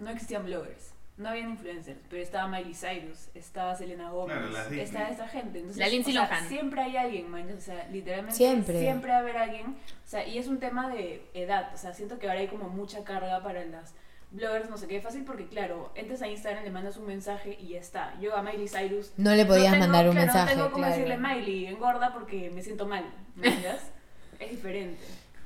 no existían bloggers, no habían influencers, pero estaba Miley Cyrus, estaba Selena Gomez, Claro, estaba esta gente. Entonces, La Lindsay o sea, Lohan. Siempre hay alguien, man, o sea, literalmente Siempre. siempre va a haber alguien. O sea, y es un tema de edad, o sea, siento que ahora hay como mucha carga para las bloggers, no sé qué, fácil porque claro, entras a Instagram, le mandas un mensaje y ya está. Yo a Miley Cyrus No le podías tengo- mandar un claro, mensaje, No tengo como claro. decirle Miley, engorda porque me siento mal, ¿me (laughs) es diferente.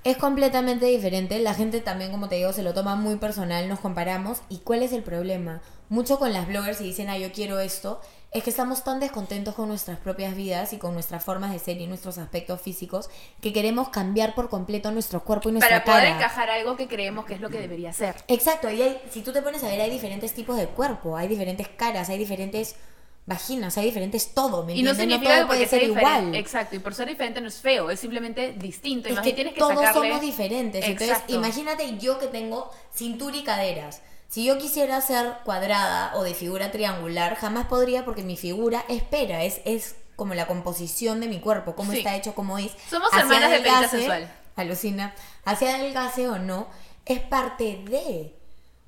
Es completamente diferente. La gente también, como te digo, se lo toma muy personal, nos comparamos. ¿Y cuál es el problema? Mucho con las bloggers y dicen, ah, yo quiero esto. Es que estamos tan descontentos con nuestras propias vidas y con nuestras formas de ser y nuestros aspectos físicos que queremos cambiar por completo nuestro cuerpo y nuestra Para poder cara. encajar algo que creemos que es lo que debería ser. Exacto, y hay, si tú te pones a ver, hay diferentes tipos de cuerpo, hay diferentes caras, hay diferentes vagina, sea diferente es todo, ¿me Y no significa todo que porque puede ser igual. Exacto, y por ser diferente no es feo, es simplemente distinto. Es que bien tienes que todos sacarle... somos diferentes. Entonces, imagínate yo que tengo cintura y caderas. Si yo quisiera ser cuadrada o de figura triangular, jamás podría porque mi figura espera, es, es como la composición de mi cuerpo, cómo Sí. está hecho, cómo es. Somos Hacia hermanas de adelgase- sensual. Alucina. Hacia adelgase o no, es parte de.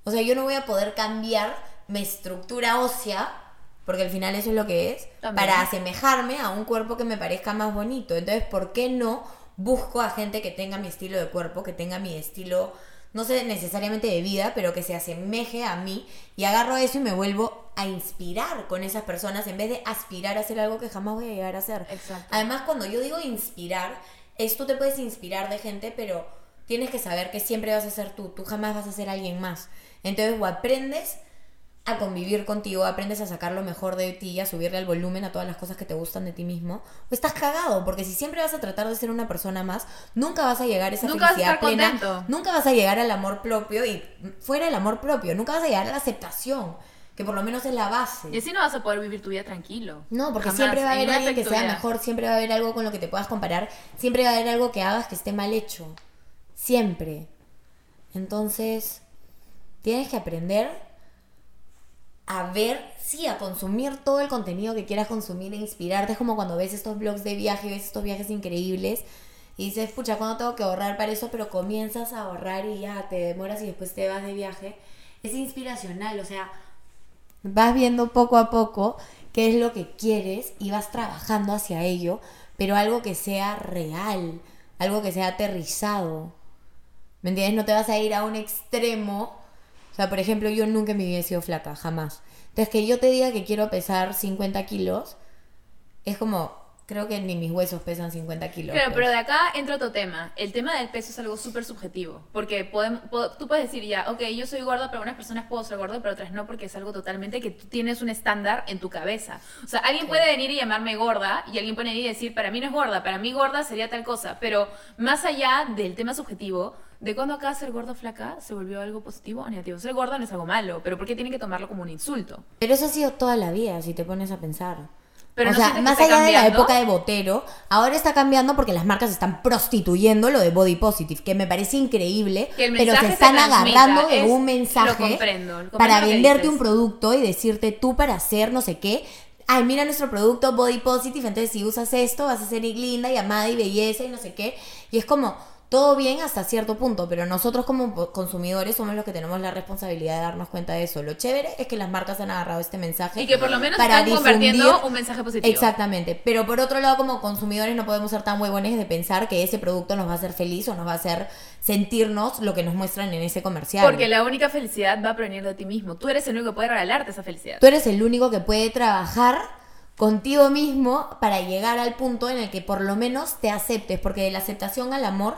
O sea, yo no voy a poder cambiar mi estructura ósea, porque al final eso es lo que es, También. para asemejarme a un cuerpo que me parezca más bonito. Entonces, ¿por qué no busco a gente que tenga mi estilo de cuerpo, que tenga mi estilo, no sé necesariamente de vida, pero que se asemeje a mí y agarro eso y me vuelvo a inspirar con esas personas en vez de aspirar a hacer algo que jamás voy a llegar a hacer? Exacto. Además, cuando yo digo inspirar, es tú te puedes inspirar de gente, pero tienes que saber que siempre vas a ser tú, tú jamás vas a ser alguien más. Entonces, o aprendes a convivir contigo, aprendes a sacar lo mejor de ti, a subirle el volumen a todas las cosas que te gustan de ti mismo, o estás cagado, porque si siempre vas a tratar de ser una persona más, nunca vas a llegar a esa Nunca vas a felicidad estar plena, contento. nunca vas a llegar al amor propio y fuera del amor propio, nunca vas a llegar a la aceptación, que por lo menos es la base. Y así no vas a poder vivir tu vida tranquilo. No, porque Jamás, siempre va a haber ningún alguien que sea mejor, siempre va a haber algo con lo que te puedas comparar, siempre va a haber algo que hagas que esté mal hecho. Siempre. Entonces, tienes que aprender a ver, sí, a consumir todo el contenido que quieras consumir e inspirarte. Es como cuando ves estos blogs de viaje, ves estos viajes increíbles y dices, pucha, ¿cuándo tengo que ahorrar para eso? Pero comienzas a ahorrar y ya te demoras y después te vas de viaje. Es inspiracional, o sea, vas viendo poco a poco qué es lo que quieres y vas trabajando hacia ello, pero algo que sea real, algo que sea aterrizado. ¿Me entiendes? No te vas a ir a un extremo. O sea, por ejemplo, yo nunca en mi vida he sido flaca, jamás. Entonces, que yo te diga que quiero pesar 50 kilos, es como, creo que ni mis huesos pesan 50 kilos. Claro, pues. pero de acá entra otro tema. El tema del peso es algo súper subjetivo. Porque podemos, po- tú puedes decir ya, ok, yo soy gorda, pero algunas personas puedo ser gorda, pero otras no, porque es algo totalmente que tú tienes un estándar en tu cabeza. O sea, alguien puede venir y llamarme gorda, y alguien puede venir y decir, para mí no es gorda, para mí gorda sería tal cosa. Pero más allá del tema subjetivo, de cuando acá ser gorda o flaca se volvió algo positivo o negativo. Ser gorda no es algo malo, pero ¿por qué tienen que tomarlo como un insulto? Pero eso ha sido toda la vida, si te pones a pensar. Pero o ¿no sea, más allá de la cambiando? época de Botero, ahora está cambiando porque las marcas están prostituyendo lo de body positive, que me parece increíble, Que el pero se se están transmita, agarrando de es- un lo mensaje comprendo, lo comprendo para lo venderte un producto y decirte tú para hacer no sé qué. Ay, mira nuestro producto body positive, entonces si usas esto vas a ser linda y amada y belleza y no sé qué. Y es como todo bien hasta cierto punto, pero nosotros como consumidores somos los que tenemos la responsabilidad de darnos cuenta de eso. Lo chévere es que las marcas han agarrado este mensaje Y que por lo menos para están convirtiendo difundir- un mensaje positivo. Exactamente, pero por otro lado como consumidores no podemos ser tan huevones de pensar que ese producto nos va a hacer feliz o nos va a hacer sentirnos lo que nos muestran en ese comercial. Porque la única felicidad va a provenir de ti mismo. Tú eres el único que puede regalarte esa felicidad. Tú eres el único que puede trabajar contigo mismo para llegar al punto en el que por lo menos te aceptes, porque de la aceptación al amor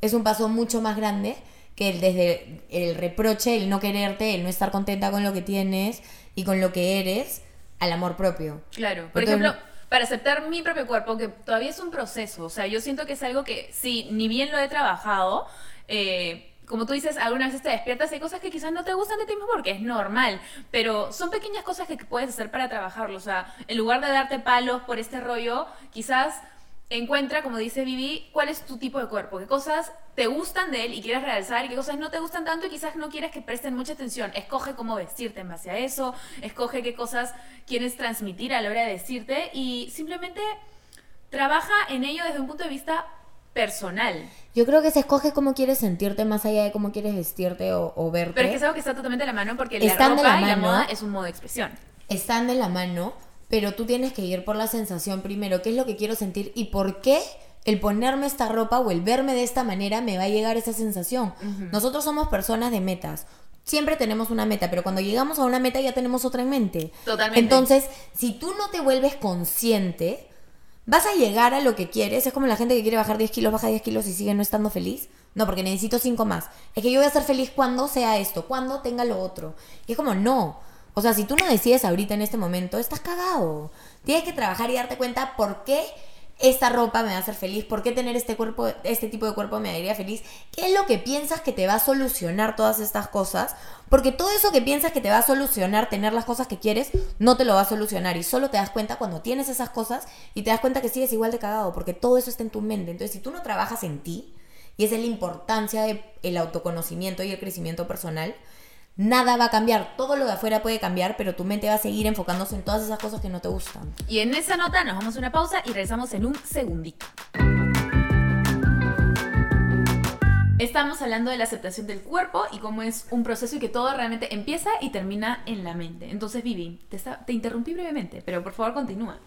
es un paso mucho más grande que el desde el reproche, el no quererte, el no estar contenta con lo que tienes y con lo que eres, al amor propio. Claro. Por ejemplo, para aceptar mi propio cuerpo, que todavía es un proceso. O sea, yo siento que es algo que, sí, ni bien lo he trabajado, eh, como tú dices, algunas veces te despiertas y hay cosas que quizás no te gustan de ti mismo porque es normal, pero son pequeñas cosas que puedes hacer para trabajarlo. O sea, en lugar de darte palos por este rollo, quizás encuentra, como dice Vivi, cuál es tu tipo de cuerpo, qué cosas te gustan de él y quieres realzar y qué cosas no te gustan tanto y quizás no quieres que presten mucha atención. Escoge cómo vestirte en base a eso, escoge qué cosas quieres transmitir a la hora de vestirte y simplemente trabaja en ello desde un punto de vista personal. Yo creo que se escoge cómo quieres sentirte más allá de cómo quieres vestirte o, o verte. Pero es que es algo que está totalmente de la mano porque Están la de ropa la y la mano. moda es un modo de expresión. están de la mano, pero tú tienes que ir por la sensación primero, qué es lo que quiero sentir y por qué el ponerme esta ropa o el verme de esta manera me va a llegar esa sensación. Nosotros somos personas de metas. Siempre tenemos una meta, pero cuando llegamos a una meta ya tenemos otra en mente. Totalmente. Entonces, si tú no te vuelves consciente, vas a llegar a lo que quieres. Es como la gente que quiere bajar 10 kilos, baja 10 kilos y sigue no estando feliz. No, porque necesito 5 más. Es que yo voy a ser feliz cuando sea esto, cuando tenga lo otro. Y es como, no. O sea, si tú no decides ahorita en este momento, estás cagado. Tienes que trabajar y darte cuenta por qué esta ropa me va a hacer feliz, por qué tener este cuerpo, este tipo de cuerpo me haría feliz, qué es lo que piensas que te va a solucionar todas estas cosas, porque todo eso que piensas que te va a solucionar tener las cosas que quieres, no te lo va a solucionar y solo te das cuenta cuando tienes esas cosas y te das cuenta que sigues igual de cagado, porque todo eso está en tu mente. Entonces, si tú no trabajas en ti, y esa es la importancia del autoconocimiento y el crecimiento personal, nada va a cambiar. Todo lo de afuera puede cambiar, pero tu mente va a seguir enfocándose en todas esas cosas que no te gustan. Y en esa nota nos vamos a una pausa y regresamos en un segundito. Estamos hablando de la aceptación del cuerpo y cómo es un proceso y que todo realmente empieza y termina en la mente. Entonces, Vivi, te, te interrumpí brevemente, pero por favor continúa.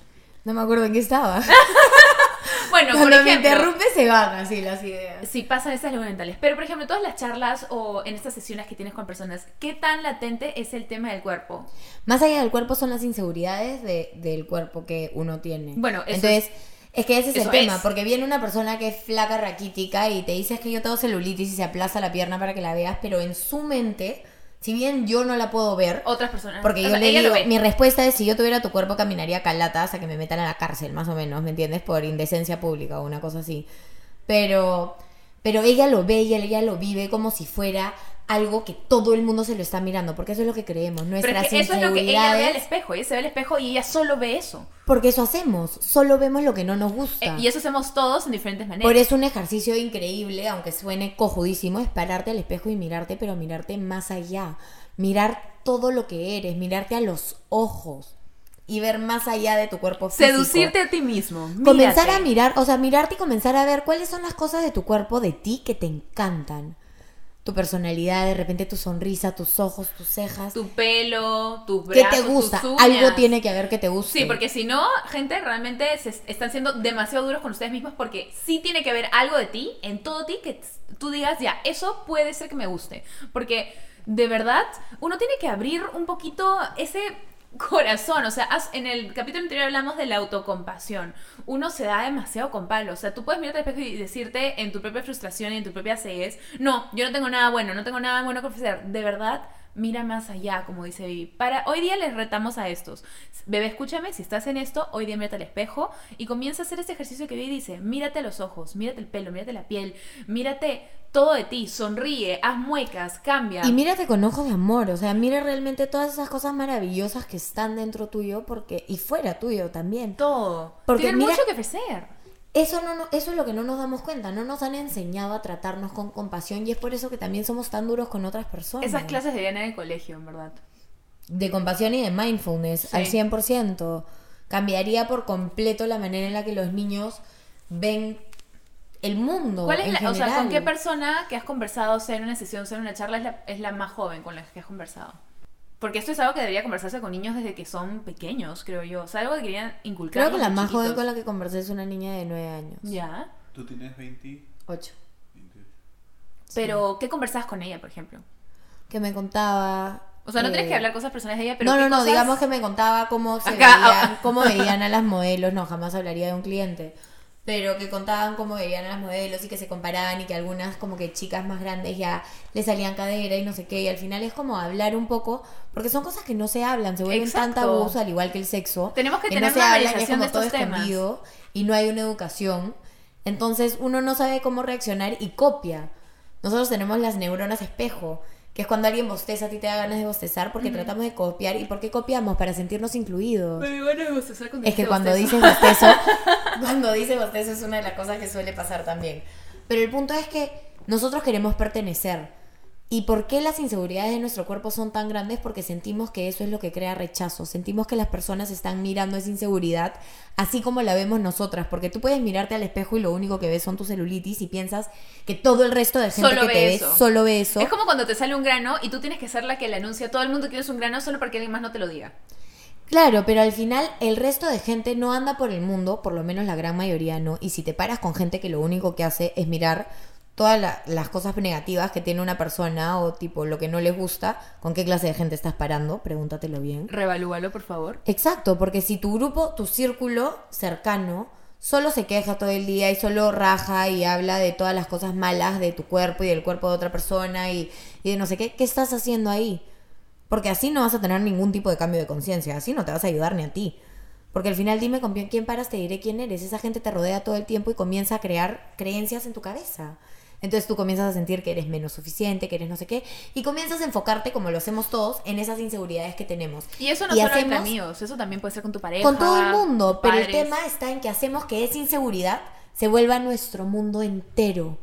No me acuerdo en qué estaba. (laughs) Bueno, por Cuando me ejemplo, interrumpe se van así las ideas. Sí, pasan esas mentales. Pero, por ejemplo, todas las charlas o en estas sesiones que tienes con personas, ¿qué tan latente es el tema del cuerpo? Más allá del cuerpo son las inseguridades de- del cuerpo que uno tiene. Bueno, eso entonces es, que ese es eso el tema, es. porque viene una persona que es flaca, raquítica y te dice "Es que yo tengo celulitis y se aplaza la pierna para que la veas, pero en su mente, si bien yo no la puedo ver, Otras personas. porque O yo sea, le ella digo, mi respuesta es si yo tuviera tu cuerpo caminaría calata hasta que me metan a la cárcel, más o menos, ¿me entiendes? Por indecencia pública o una cosa así. Pero pero ella lo ve y ella lo vive como si fuera algo que todo el mundo se lo está mirando, porque eso es lo que creemos, Pero nuestras es que eso es lo que ella ve al espejo. Ella se ve al espejo y ella solo ve eso. porque eso hacemos, solo vemos lo que no nos gusta. Eh, y eso hacemos todos en diferentes maneras. Por eso un ejercicio increíble, aunque suene cojudísimo, es pararte al espejo y mirarte, pero mirarte más allá. Mirar todo lo que eres, mirarte a los ojos y ver más allá de tu cuerpo físico. Seducirte a ti mismo. Comenzar a mirar, o sea, mirarte y comenzar a ver cuáles son las cosas de tu cuerpo, de ti, que te encantan. Tu personalidad, de repente tu sonrisa, tus ojos, tus cejas. Tu pelo, tus ¿Qué brazos, te gusta? tus uñas. Algo tiene que haber que te guste. Sí, porque si no, gente, realmente se están siendo demasiado duros con ustedes mismos porque sí tiene que haber algo de ti, en todo ti, que tú digas, ya, eso puede ser que me guste. Porque de verdad, uno tiene que abrir un poquito ese corazón. O sea, en el capítulo anterior hablamos de la autocompasión. Uno se da demasiado con palo. O sea, tú puedes mirarte al espejo y decirte en tu propia frustración y en tu propia ceguez, no, yo no tengo nada bueno, no tengo nada bueno que ofrecer. De verdad, mira más allá, como dice Vivi. Para, hoy día les retamos a estos. Bebé, escúchame, si estás en esto, hoy día mírate al espejo y comienza a hacer este ejercicio que Vivi dice. Mírate los ojos, mírate el pelo, mírate la piel, mírate todo de ti, sonríe, haz muecas, cambia. Y mírate con ojos de amor, o sea, mira realmente todas esas cosas maravillosas que están dentro tuyo porque y fuera tuyo también. todo. Porque Tienen mira- mucho que ofrecer. Eso no, no- eso es lo que no nos damos cuenta, no nos han enseñado a tratarnos con compasión y es por eso que también somos tan duros con otras personas. Esas clases deberían en el colegio, en verdad. de compasión y de mindfulness Sí. al 100%. Cambiaría por completo la manera en la que los niños ven el mundo. ¿Cuál es en la, o sea, con qué persona que has conversado, sea en una sesión, sea en una charla, es la, es la más joven con la que has conversado? Porque esto es algo que debería conversarse con niños desde que son pequeños, creo yo. O sea, algo que querían inculcar. Creo que la más joven con la que conversé es una niña de 9 años. Ya. Tú tienes 20. 8. 28. Pero, ¿qué conversabas con ella, por ejemplo? Que me contaba. O sea, no eh, tienes que hablar cosas personales de ella, pero. no, ¿qué no, no, cosas- digamos que me contaba cómo se Acá, veían, ah. cómo veían a las (laughs) modelos, no, jamás hablaría de un cliente, pero que contaban cómo veían a las modelos y que se comparaban y que algunas como que chicas más grandes ya le salían cadera y no sé qué, y al final es como hablar un poco, porque son cosas que no se hablan, se vuelven tan Exacto. tabús al igual que el sexo. Tenemos que no tener se una habla, que es realización como de todo temas. escondido y no hay una educación. Entonces uno no sabe cómo reaccionar y copia. Nosotros tenemos las neuronas espejo, que es cuando alguien bosteza, a ti te da ganas de bostezar porque tratamos de copiar. ¿Y por qué copiamos? Para sentirnos incluidos. Me van a bostezar cuando Es que cuando bostezo. dices bostezo, (laughs) cuando dices bostezo es una de las cosas que suele pasar también. Pero el punto es que nosotros queremos pertenecer. ¿Y por qué las inseguridades de nuestro cuerpo son tan grandes? Porque sentimos que eso es lo que crea rechazo. Sentimos que las personas están mirando esa inseguridad así como la vemos nosotras. Porque tú puedes mirarte al espejo y lo único que ves son tus celulitis y piensas que todo el resto de gente Solo que ve te ve eso. solo ve eso. Es como cuando te sale un grano y tú tienes que ser la que le anuncia a todo el mundo que tienes un grano solo para que alguien más no te lo diga. Claro, pero al final el resto de gente no anda por el mundo, por lo menos la gran mayoría no. Y si te paras con gente que lo único que hace es mirar todas la- las cosas negativas que tiene una persona o tipo lo que no les gusta, ¿con qué clase de gente estás parando? Pregúntatelo bien. Revalúalo, por favor. Exacto, porque si tu grupo, tu círculo cercano, solo se queja todo el día y solo raja y habla de todas las cosas malas de tu cuerpo y del cuerpo de otra persona y, y de no sé qué, ¿qué estás haciendo ahí? Porque así no vas a tener ningún tipo de cambio de conciencia, así no te vas a ayudar ni a ti. Porque al final dime con quién paras, te diré quién eres. Esa gente te rodea todo el tiempo y comienza a crear creencias en tu cabeza. Entonces tú comienzas a sentir que eres menos suficiente, que eres no sé qué, y comienzas a enfocarte, como lo hacemos todos, en esas inseguridades que tenemos. Y eso no Y solo entre hacemos- amigos, eso también puede ser con tu pareja. Con todo el mundo, pero el padres. tema está en que hacemos que esa inseguridad se vuelva nuestro mundo entero.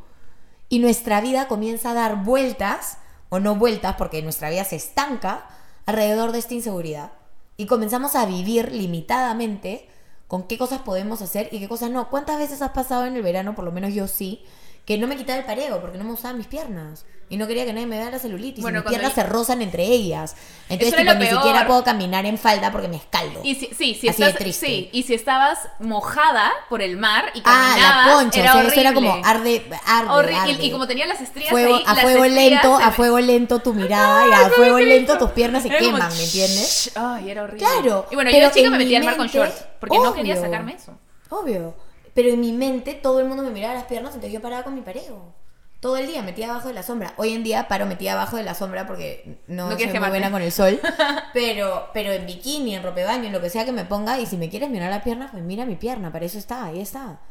Y nuestra vida comienza a dar vueltas, o no vueltas, porque nuestra vida se estanca alrededor de esta inseguridad. Y comenzamos a vivir limitadamente con qué cosas podemos hacer y qué cosas no. ¿Cuántas veces has pasado en el verano, por lo menos yo sí, que no me quitaba el pareo porque no me usaban mis piernas? Y no quería que nadie me vea la celulitis. Bueno, y mis piernas yo- se rozan entre ellas. Entonces, tipo, ni peor. siquiera puedo caminar en falda porque me escaldo. Y si, sí, si Así de estás, triste. sí, y si estabas mojada por el mar y Ah, caminabas, la concha, era o sea, horrible. eso era como arde, arde, Horrible. Y- arde. Y, como tenía las fuego, ahí, a las fuego lento, a fuego lento tu mirada (laughs) y a fuego lento tus piernas se Era como, queman, ¿me entiendes? Ay, era horrible. Claro. Y bueno, yo de chica me metía al mar con shorts porque no quería sacarme eso. Obvio. Pero en mi mente todo el mundo me miraba las piernas, entonces yo paraba con mi pareo. Todo el día metía abajo de la sombra. Hoy en día paro metida abajo de la sombra porque no, No soy muy buena con el sol. (laughs) Pero, pero en bikini, en ropa de baño, en lo que sea que me ponga, y si me quieres mirar la pierna, pues mira mi pierna, para eso está, ahí está.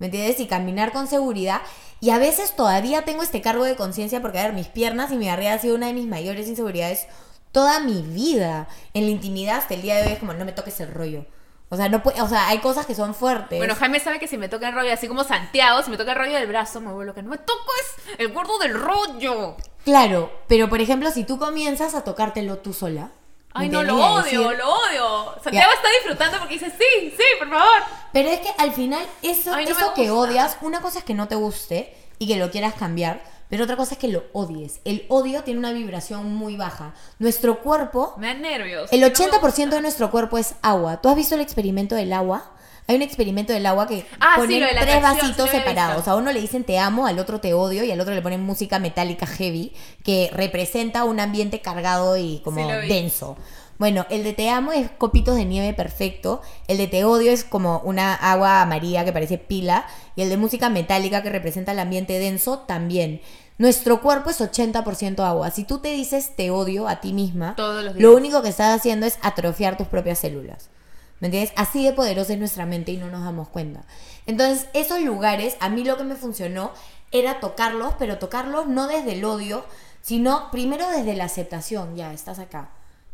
¿Me entiendes? Y caminar con seguridad. Y a veces todavía tengo este cargo de conciencia porque, a ver, mis piernas y mi barriga ha sido una de mis mayores inseguridades toda mi vida. En la intimidad hasta el día de hoy es como, no me toques el rollo. O sea, no puede, o sea, hay cosas que son fuertes. Bueno, Jaime sabe que si me toca el rollo, así como Santiago, si me toca el rollo del brazo, me vuelvo que no me toco es el gordo del rollo. Claro, pero por ejemplo, si tú comienzas a tocártelo tú sola. ¿me Ay, no, lo odio, decir- lo odio. Santiago está disfrutando porque dice, sí, sí, por favor. Pero es que al final, eso, Ay, no me eso que odias, una cosa es que no te guste y que lo quieras cambiar, pero otra cosa es que lo odies. El odio tiene una vibración muy baja. Nuestro cuerpo, Me dan nervios. el No me 80% gusta. de nuestro cuerpo es agua. ¿Tú has visto el experimento del agua? Hay un experimento del agua que Ah, ponen tres vasitos sí separados. A uno le dicen te amo, al otro te odio y al otro le ponen música metálica heavy que representa un ambiente cargado y como Sí, denso. Bueno, el de te amo es copitos de nieve perfecto, el de te odio es como una agua amarilla que parece pila y el de música metálica que representa el ambiente denso también. Nuestro cuerpo es 80% agua. Si tú te dices te odio a ti misma, Todos los días. lo único que estás haciendo es atrofiar tus propias células. ¿Me entiendes? Así de poderosa es nuestra mente y no nos damos cuenta. Entonces, esos lugares, a mí lo que me funcionó era tocarlos, pero tocarlos no desde el odio, sino primero desde la aceptación. Ya, estás acá.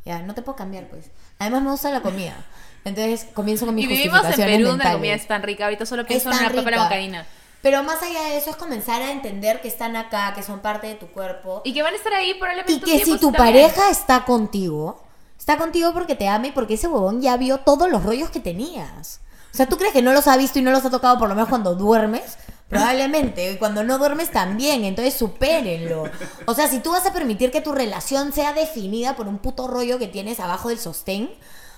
Ya, no te puedo cambiar, pues. Además, me gusta la comida. Entonces, comienzo con mis Y vivimos en Perú donde la comida es tan rica. Ahorita solo pienso en una papa a la rica. Pero más allá de eso es comenzar a entender que están acá, que son parte de tu cuerpo. Y que van a estar ahí probablemente Y que si tu también. pareja está contigo, está contigo porque te ama y porque ese huevón ya vio todos los rollos que tenías. O sea, ¿tú crees que no los ha visto y no los ha tocado por lo menos cuando duermes? Probablemente. Y cuando no duermes también. Entonces supérenlo. O sea, si tú vas a permitir que tu relación sea definida por un puto rollo que tienes abajo del sostén.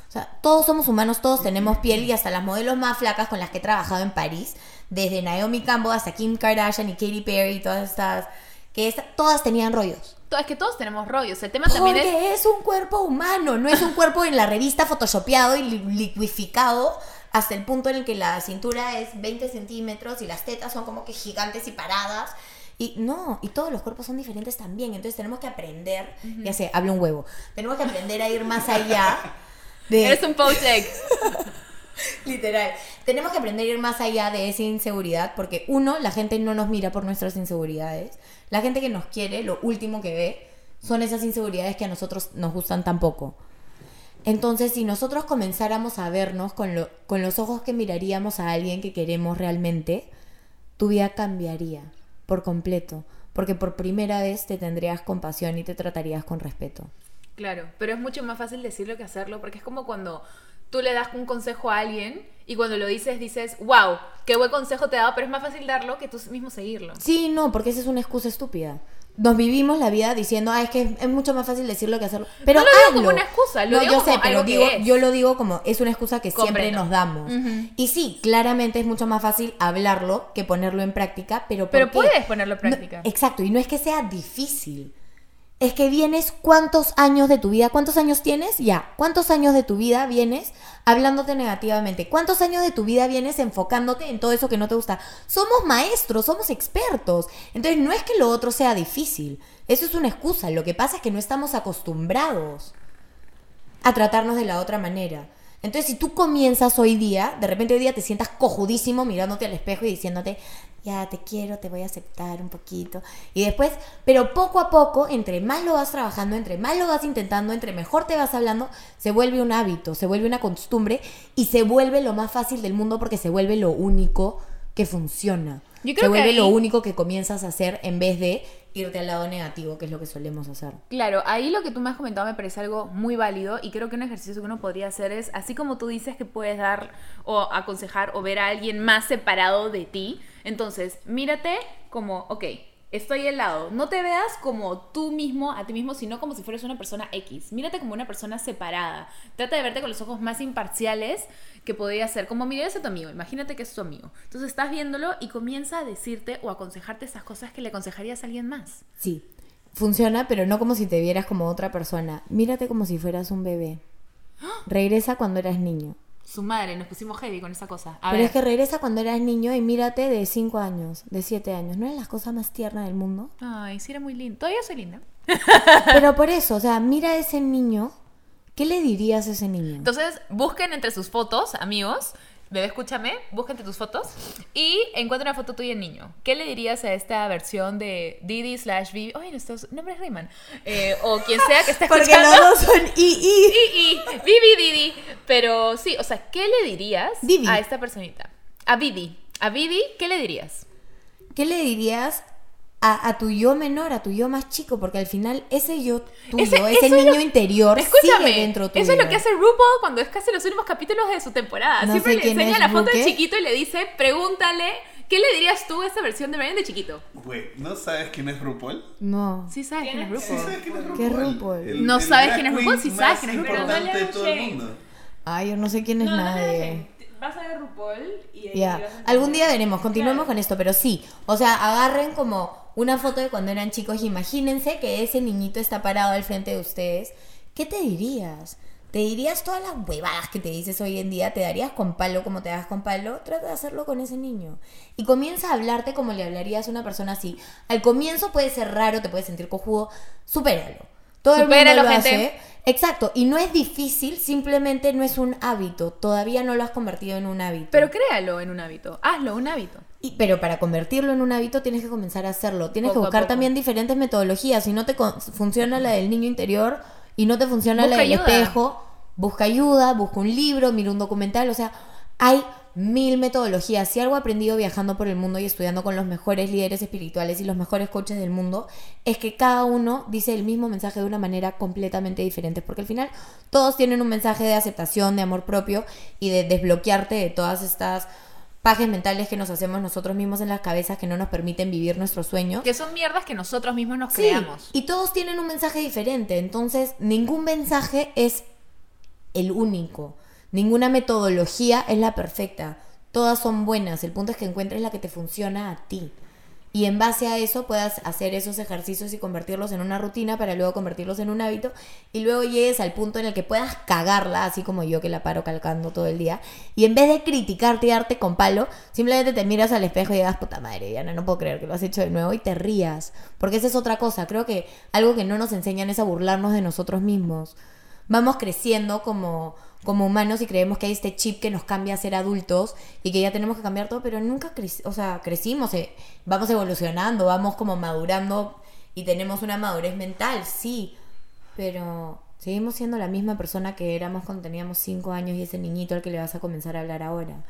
O sea, todos somos humanos, todos tenemos piel y hasta las modelos más flacas con las que he trabajado en París, desde Naomi Campbell hasta Kim Kardashian y Katy Perry, todas estas, que esta- todas tenían rollos. Es que todos tenemos rollos. El tema también es. Porque es un cuerpo humano, no es un cuerpo en la revista photoshopeado y li- liquificado hasta el punto en el que la cintura es 20 centímetros y las tetas son como que gigantes y paradas. Y no, y todos los cuerpos son diferentes también. Entonces tenemos que aprender, ya sé, hablo un huevo, tenemos que aprender a ir más allá (laughs) de... Eres un poach (laughs) (laughs) Literal. Tenemos que aprender a ir más allá de esa inseguridad porque uno, la gente no nos mira por nuestras inseguridades. La gente que nos quiere, lo último que ve son esas inseguridades que a nosotros nos gustan tan poco. Entonces, si nosotros comenzáramos a vernos con, lo- con los ojos que miraríamos a alguien que queremos realmente, tu vida cambiaría por completo. Porque por primera vez te tendrías compasión y te tratarías con respeto. Claro, pero es mucho más fácil decirlo que hacerlo, porque es como cuando tú le das un consejo a alguien y cuando lo dices dices, wow, qué buen consejo te he dado, pero es más fácil darlo que tú mismo seguirlo. Sí, no, porque esa es una excusa estúpida. Nos vivimos la vida diciendo, ah, es que es mucho más fácil decirlo que hacerlo. Pero No lo digo hazlo. como una excusa, lo no, digo yo sé, pero algo que digo, es. yo lo digo como es una excusa que siempre nos damos. Y sí, claramente es mucho más fácil hablarlo que ponerlo en práctica, pero ¿por Pero qué? puedes ponerlo en No, práctica. exacto, y no es que sea difícil. Es que vienes cuántos años de tu vida, ¿cuántos años tienes? Ya, ¿cuántos años de tu vida vienes hablándote negativamente? ¿Cuántos años de tu vida vienes enfocándote en todo eso que no te gusta? Somos maestros, somos expertos. Entonces no es que lo otro sea difícil, eso es una excusa. Lo que pasa es que no estamos acostumbrados a tratarnos de la otra manera. Entonces, si tú comienzas hoy día, de repente hoy día te sientas cojudísimo mirándote al espejo y diciéndote, ya te quiero, te voy a aceptar un poquito. Y después, pero poco a poco, entre más lo vas trabajando, entre más lo vas intentando, entre mejor te vas hablando, se vuelve un hábito, se vuelve una costumbre y se vuelve lo más fácil del mundo porque se vuelve lo único que funciona. Yo creo se que vuelve ahí- lo único que comienzas a hacer en vez de irte al lado negativo, que es lo que solemos hacer. Claro, ahí lo que tú me has comentado me parece algo muy válido y creo que un ejercicio que uno podría hacer es, así como tú dices que puedes dar o aconsejar o ver a alguien más separado de ti, entonces mírate como, ok, estoy al lado, no te veas como tú mismo, a ti mismo, sino como si fueras una persona X, mírate como una persona separada, trata de verte con los ojos más imparciales que podría ser, como mirarías a tu amigo, imagínate que es tu amigo, entonces estás viéndolo y comienza a decirte o aconsejarte esas cosas que le aconsejarías a alguien más. Sí, funciona, pero no como si te vieras como otra persona. Mírate como si fueras un bebé. Regresa cuando eras niño. Su madre, nos pusimos heavy con esa cosa. A Pero ver. es que regresa cuando eras niño y mírate de 5 años, de 7 años. ¿No eran las cosas más tiernas del mundo? Ay, sí era muy lindo. Todavía soy linda. (laughs) Pero por eso, o sea, mira a ese niño. ¿Qué le dirías a ese niño? Entonces, busquen entre sus fotos, amigos. Bebé, escúchame, busca entre tus fotos y encuentra una foto tuya de niño. ¿Qué le dirías a esta versión de Didi slash Vivi? Oye, nuestros nombres riman. Eh, o quien sea que esté (laughs) Porque escuchando. los dos son i i. (laughs) Y, y, Vivi, Didi. Pero sí, o sea, ¿qué le dirías a esta personita? A Vivi. A Vivi, ¿qué le dirías? ¿Qué le dirías a, a tu yo menor, a tu yo más chico? Porque al final ese yo tuyo, Ese- ese, niño lo- interior Escúchame, sigue dentro tuyo. eso es lo que hace RuPaul cuando es casi los últimos capítulos de su temporada. No Siempre le enseña la foto de Buque. chiquito y le dice, pregúntale, ¿qué le dirías tú a esta versión de Brian de chiquito? Güey, ¿no sabes quién es RuPaul? No. Sí sabes quién es ¿Quién Sí RuPaul. sabes quién es RuPaul. ¿Qué es RuPaul? El- No el sabes quién es RuPaul, sí sabes quién es RuPaul. de todo el mundo. Ay, yo no sé quién es No, nadie. Vas a ver RuPaul y ahí vas a algún día veremos, continuemos Claro. con esto, pero sí, o sea, agarren como una foto de cuando eran chicos imagínense que ese niñito está parado al frente de ustedes. ¿Qué te dirías? ¿Te dirías todas las huevadas que te dices hoy en día? ¿Te darías con palo como te das con palo? Trata de hacerlo con ese niño. Y comienza a hablarte como le hablarías a una persona así. Al comienzo puede ser raro, te puedes sentir cojudo, supéralo. Todo el Supéralo, mundo lo gente. hace. Exacto, y no es difícil, simplemente no es un hábito. Todavía no lo has convertido en un hábito. Pero créalo en un hábito, hazlo un hábito. Y- pero para convertirlo en un hábito tienes que comenzar a hacerlo. Tienes Poco que buscar también diferentes metodologías. Si no te funciona la del niño interior y no te funciona Busca la del ayuda. espejo, busca ayuda, busca un libro, mira un documental. O sea, hay mil metodologías. Si algo he aprendido viajando por el mundo y estudiando con los mejores líderes espirituales y los mejores coaches del mundo, es que cada uno dice el mismo mensaje de una manera completamente diferente. Porque al final todos tienen un mensaje de aceptación, de amor propio y de desbloquearte de todas estas pajes mentales que nos hacemos nosotros mismos en las cabezas que no nos permiten vivir nuestros sueños. Que son mierdas que nosotros mismos nos Sí, creamos. y todos tienen un mensaje diferente, entonces ningún mensaje es el único, ninguna metodología es la perfecta, todas son buenas, el punto es que encuentres la que te funciona a ti. Y en base a eso puedas hacer esos ejercicios y convertirlos en una rutina para luego convertirlos en un hábito y luego llegues al punto en el que puedas cagarla, así como yo que la paro calcando todo el día. Y en vez de criticarte y darte con palo, simplemente te miras al espejo y digas, puta madre, Diana, no puedo creer que lo has hecho de nuevo y te rías. Porque esa es otra cosa. Creo que algo que no nos enseñan es a burlarnos de nosotros mismos. Vamos creciendo como, como humanos y creemos que hay este chip que nos cambia a ser adultos y que ya tenemos que cambiar todo, pero nunca creci- o sea, crecimos, eh, vamos evolucionando, vamos como madurando y tenemos una madurez mental, sí, pero seguimos siendo la misma persona que éramos cuando teníamos cinco años y ese niñito al que le vas a comenzar a hablar ahora.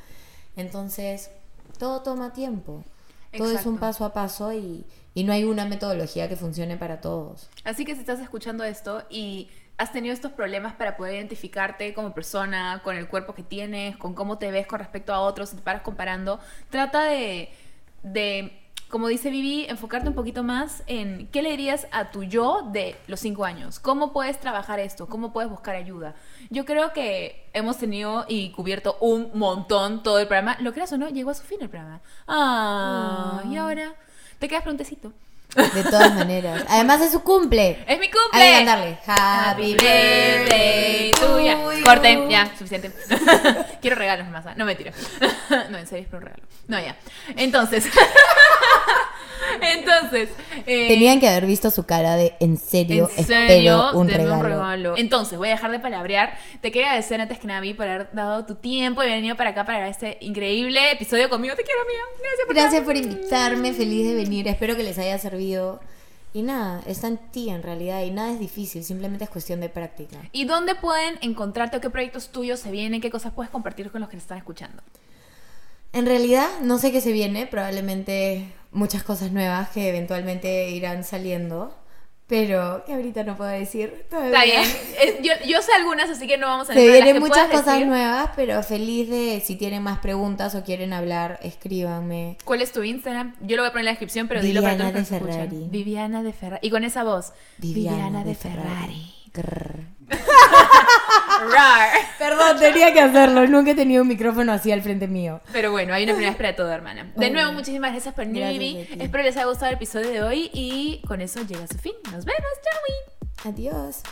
Entonces, todo toma tiempo. Todo es un paso a paso y, y no hay una metodología que funcione para todos. Así que si estás escuchando esto y has tenido estos problemas para poder identificarte como persona, con el cuerpo que tienes, con cómo te ves con respecto a otros, si te paras comparando, trata de, de, como dice Vivi, enfocarte un poquito más en qué le dirías a tu yo de los cinco años. ¿Cómo puedes trabajar esto? ¿Cómo puedes buscar ayuda? Yo creo que hemos tenido y cubierto un montón todo el programa. Lo creas o no, llegó a su fin el programa. Ah, y ahora te quedas por un tecito. De todas maneras. Además es su cumple. ¡Es mi Hay cumple! que cantarle. Happy birthday to Ya, you. Corte, ya, suficiente. (laughs) Quiero regalos más. ¿ah? No, mentira. (laughs) no, en serio es por un regalo. No, ya. Entonces. (laughs) Entonces, eh, Tenían que haber visto su cara de en serio, en serio, espero un regalo. Entonces, voy a dejar de palabrear. Te quería agradecer antes que nada, por haber dado tu tiempo y venido para acá para este increíble episodio conmigo. Te quiero, amiga. Gracias por Gracias por invitarme, feliz de venir. Espero que les haya servido. Y nada, está en ti en realidad y nada es difícil, simplemente es cuestión de práctica. ¿Y dónde pueden encontrarte o qué proyectos tuyos se vienen? ¿Qué cosas puedes compartir con los que te están escuchando? En realidad, no sé qué se viene, probablemente muchas cosas nuevas que eventualmente irán saliendo, pero que ahorita no puedo decir. Está todavía. bien. Eh, Yo, yo sé algunas, así que no vamos a Se vienen muchas cosas decir. nuevas, pero feliz de si tienen más preguntas o quieren hablar, escríbanme. ¿Cuál es tu Instagram? Yo lo voy a poner en la descripción, pero dilo para todos Viviana los que de nos escuchan. Ferrari. Viviana de Ferrari. Y con esa voz. Viviana, de Ferrari. Grrr. Rar. Perdón, tenía que hacerlo. Nunca he tenido un micrófono así al frente mío. Pero bueno, hay una primera vez para todo, hermana. De nuevo, muchísimas gracias por venir. Espero les haya gustado el episodio de hoy y con eso llega a su fin. Nos vemos, chao. Adiós.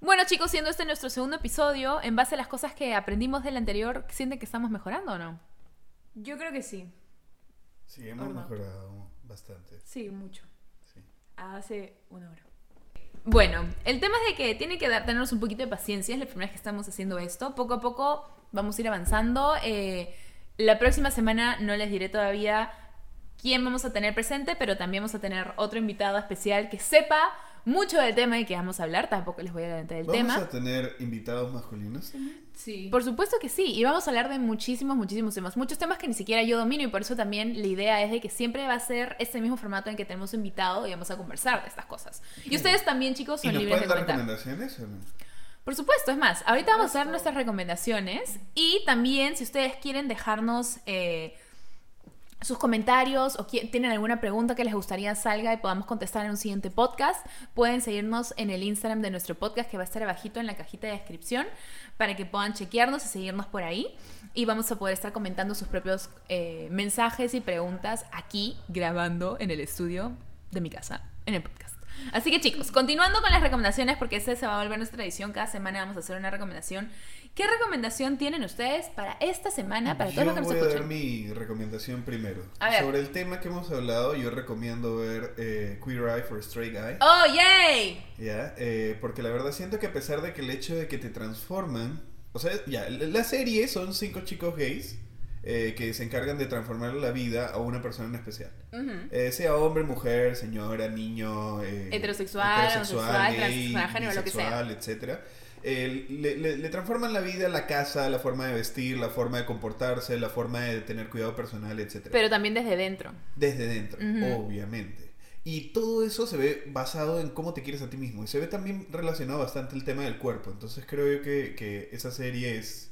Bueno, chicos, siendo este nuestro segundo episodio, en base a las cosas que aprendimos del anterior, ¿sienten que estamos mejorando o no? Yo creo que sí. Sí, hemos mejorado bastante. Sí, mucho. Hace una hora. Bueno, el tema es de que tiene que dar, tenernos un poquito de paciencia, es la primera vez que estamos haciendo esto. Poco a poco vamos a ir avanzando. Eh, la próxima semana no les diré todavía quién vamos a tener presente, pero también vamos a tener otro invitado especial que sepa mucho del tema de que vamos a hablar. Tampoco les voy a adelantar el ¿Vamos tema. a tener invitados masculinos también? Sí. Por supuesto que sí, y vamos a hablar de muchísimos, muchísimos temas, muchos temas que ni siquiera yo domino y por eso también la idea es de que siempre va a ser este mismo formato en que tenemos invitado y vamos a conversar de estas cosas. Y ustedes también, chicos, ¿Y son nos libres de pueden dar comentar. recomendaciones o no? Por supuesto, es más, ahorita vamos a dar nuestras recomendaciones y también si ustedes quieren dejarnos eh, sus comentarios o tienen alguna pregunta que les gustaría salga y podamos contestar en un siguiente podcast, pueden seguirnos en el Instagram de nuestro podcast que va a estar abajito en la cajita de descripción para que puedan chequearnos y seguirnos por ahí y vamos a poder estar comentando sus propios eh, mensajes y preguntas aquí grabando en el estudio de mi casa, en el podcast. Así que chicos, continuando con las recomendaciones, porque esta se va a volver nuestra tradición, cada semana vamos a hacer una recomendación. ¿Qué recomendación tienen ustedes para esta semana, para todos yo los que nos voy a dar escuchan? mi recomendación primero. A ver. Sobre el tema que hemos hablado, yo recomiendo ver eh, Queer Eye for Straight Guy. ¡Oh, yay! Ya, eh, porque la verdad siento que a pesar de que el hecho de que te transforman, o sea, ya, la serie son cinco chicos gays eh, que se encargan de transformar la vida a una persona en especial. Ujú. Eh, sea hombre, mujer, señora, niño, eh, Heterosexual, homosexual, gay, lo que sea. etcétera. Eh, le, le- le transforman la vida, la casa, la forma de vestir, la forma de comportarse, la forma de tener cuidado personal, etcétera. Pero también desde dentro. Desde dentro, obviamente. Y todo eso se ve basado en cómo te quieres a ti mismo. Y se ve también relacionado bastante el tema del cuerpo. Entonces creo yo que, que esa serie es,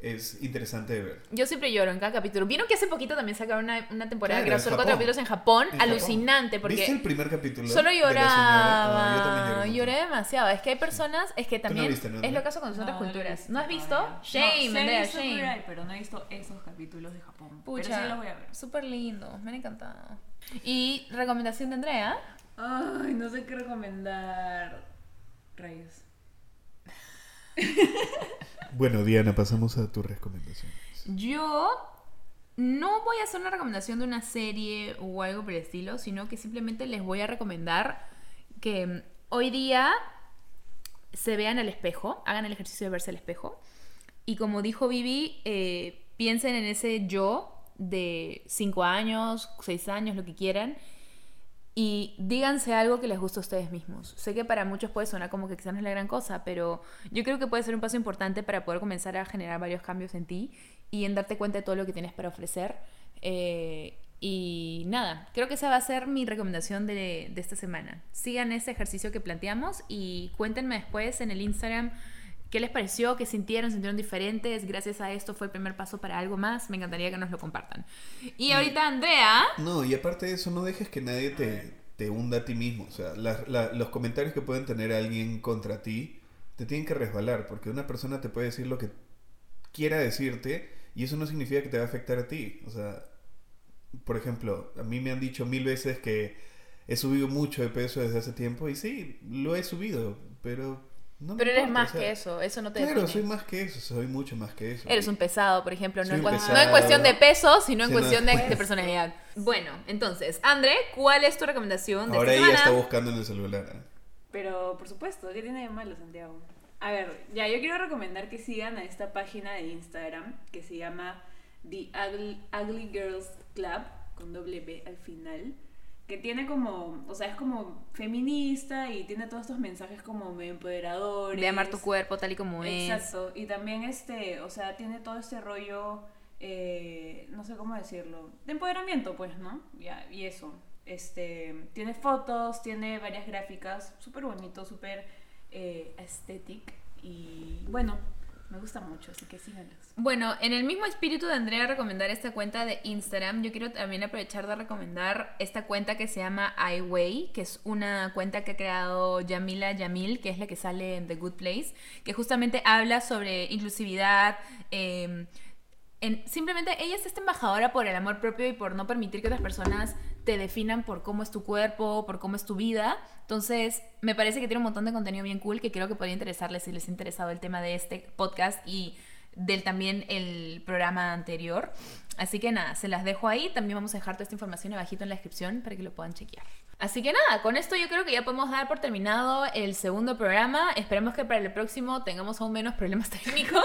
es interesante de ver. Yo siempre lloro en cada capítulo. ¿Vieron que hace poquito también sacaron una, una temporada Claro, que en solo cuatro capítulos en Japón? En Japón. Alucinante, porque ¿Viste el primer capítulo? solo de la lloraba. Ah, yo también lloré. demasiado. Es que hay personas, es que no también viste, ¿no, es lo caso con las otras No, no culturas. ¿No has visto? Shame, No, Andrea, shame. Pero no he visto esos capítulos de Japón. Pucha, Pero sí los voy a ver. súper lindo, me han encantado. ¿Y recomendación de Andrea? Ay, no sé qué recomendar. Rayos. (laughs) Bueno, Diana, pasamos a tu recomendación. Yo no voy a hacer una recomendación de una serie o algo por el estilo, sino que simplemente les voy a recomendar que mm, hoy día se vean al espejo, hagan el ejercicio de verse al espejo. Y como dijo Vivi, eh, piensen en ese yo de 5 años, 6 años, lo que quieran. Y díganse algo que les guste a ustedes mismos. Sé que para muchos puede sonar como que quizás no es la gran cosa, pero yo creo que puede ser un paso importante para poder comenzar a generar varios cambios en ti y en darte cuenta de todo lo que tienes para ofrecer. Eh, y nada, creo que esa va a ser mi recomendación de, de esta semana. Sigan ese ejercicio que planteamos y cuéntenme después en el Instagram qué les pareció, qué sintieron, sintieron diferentes. Gracias a esto fue el primer paso para algo más. Me encantaría que nos lo compartan. Y ahorita, Andrea. No, y aparte de eso, no dejes que nadie te, te hunda a ti mismo. O sea, la- la- los comentarios que pueden tener alguien contra ti te tienen que resbalar, porque una persona te puede decir lo que quiera decirte y eso no significa que te va a afectar a ti. O sea, por ejemplo, a mí me han dicho mil veces que he subido mucho de peso desde hace tiempo y sí, lo he subido, pero No Pero eres importa, más o sea, que eso, eso no te Claro, define. soy más que eso, soy mucho más que eso. Eres un pesado, por ejemplo, no, en, cua- pesado. no en cuestión de peso, sino en cuestión de, de personalidad. Bueno, entonces, André, ¿cuál es tu recomendación de Ahora esta ella está semana? buscando en el celular. ¿eh? Pero, por supuesto, ¿qué tiene de malo, Santiago? A ver, ya, yo quiero recomendar que sigan a esta página de Instagram que se llama The Ugly, Ugly Girls Club, con doble B al final, que tiene como, o sea, es como feminista y tiene todos estos mensajes como medio empoderadores. De amar tu cuerpo tal y como es. Exacto, y también este, o sea, tiene todo este rollo, eh, no sé cómo decirlo, de empoderamiento, pues, ¿no? Ya, y eso. Este, tiene fotos, tiene varias gráficas, súper bonito, súper eh, aesthetic y bueno, me gusta mucho, así que síganlos. Bueno, en el mismo espíritu de Andrea recomendar esta cuenta de Instagram, yo quiero también aprovechar de recomendar esta cuenta que se llama iWay, que es una cuenta que ha creado Yamila Yamil, que es la que sale en The Good Place, que justamente habla sobre inclusividad. eh, en- simplemente ella es esta embajadora por el amor propio y por no permitir que otras personas te definan por cómo es tu cuerpo, por cómo es tu vida. Entonces, me parece que tiene un montón de contenido bien cool que creo que podría interesarles si les ha interesado el tema de este podcast y del también el programa anterior. Así que nada, se las dejo ahí. También vamos a dejar toda esta información abajito en la descripción para que lo puedan chequear. Así que nada, con esto yo creo que ya podemos dar por terminado el segundo programa. Esperemos que para el próximo tengamos aún menos problemas (laughs) técnicos.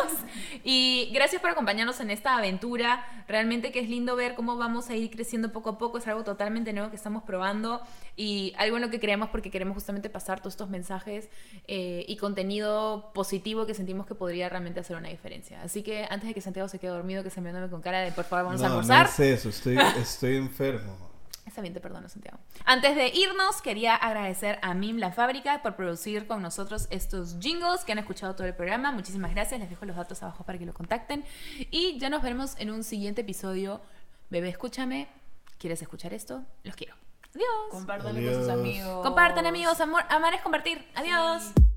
Y gracias por acompañarnos en esta aventura. Realmente que es lindo ver cómo vamos a ir creciendo poco a poco. Es algo totalmente nuevo que estamos probando y algo en lo que creemos porque queremos justamente pasar todos estos mensajes eh, y contenido positivo que sentimos que podría realmente hacer una diferencia. Así que antes de que Santiago se quede dormido, que se me con cara de por favor vamos a No, no almorzar. es eso, estoy, estoy enfermo. Está bien, te perdono, Santiago. Antes de irnos, quería agradecer a Mim La Fábrica por producir con nosotros estos jingles que han escuchado todo el programa. Muchísimas gracias. Les dejo los datos abajo para que lo contacten. Y ya nos veremos en un siguiente episodio. Bebé, escúchame. ¿Quieres escuchar esto? Los quiero. Adiós. Compártanlo con sus amigos. Compartan, amigos. Amor, amar es compartir. Adiós. Sí.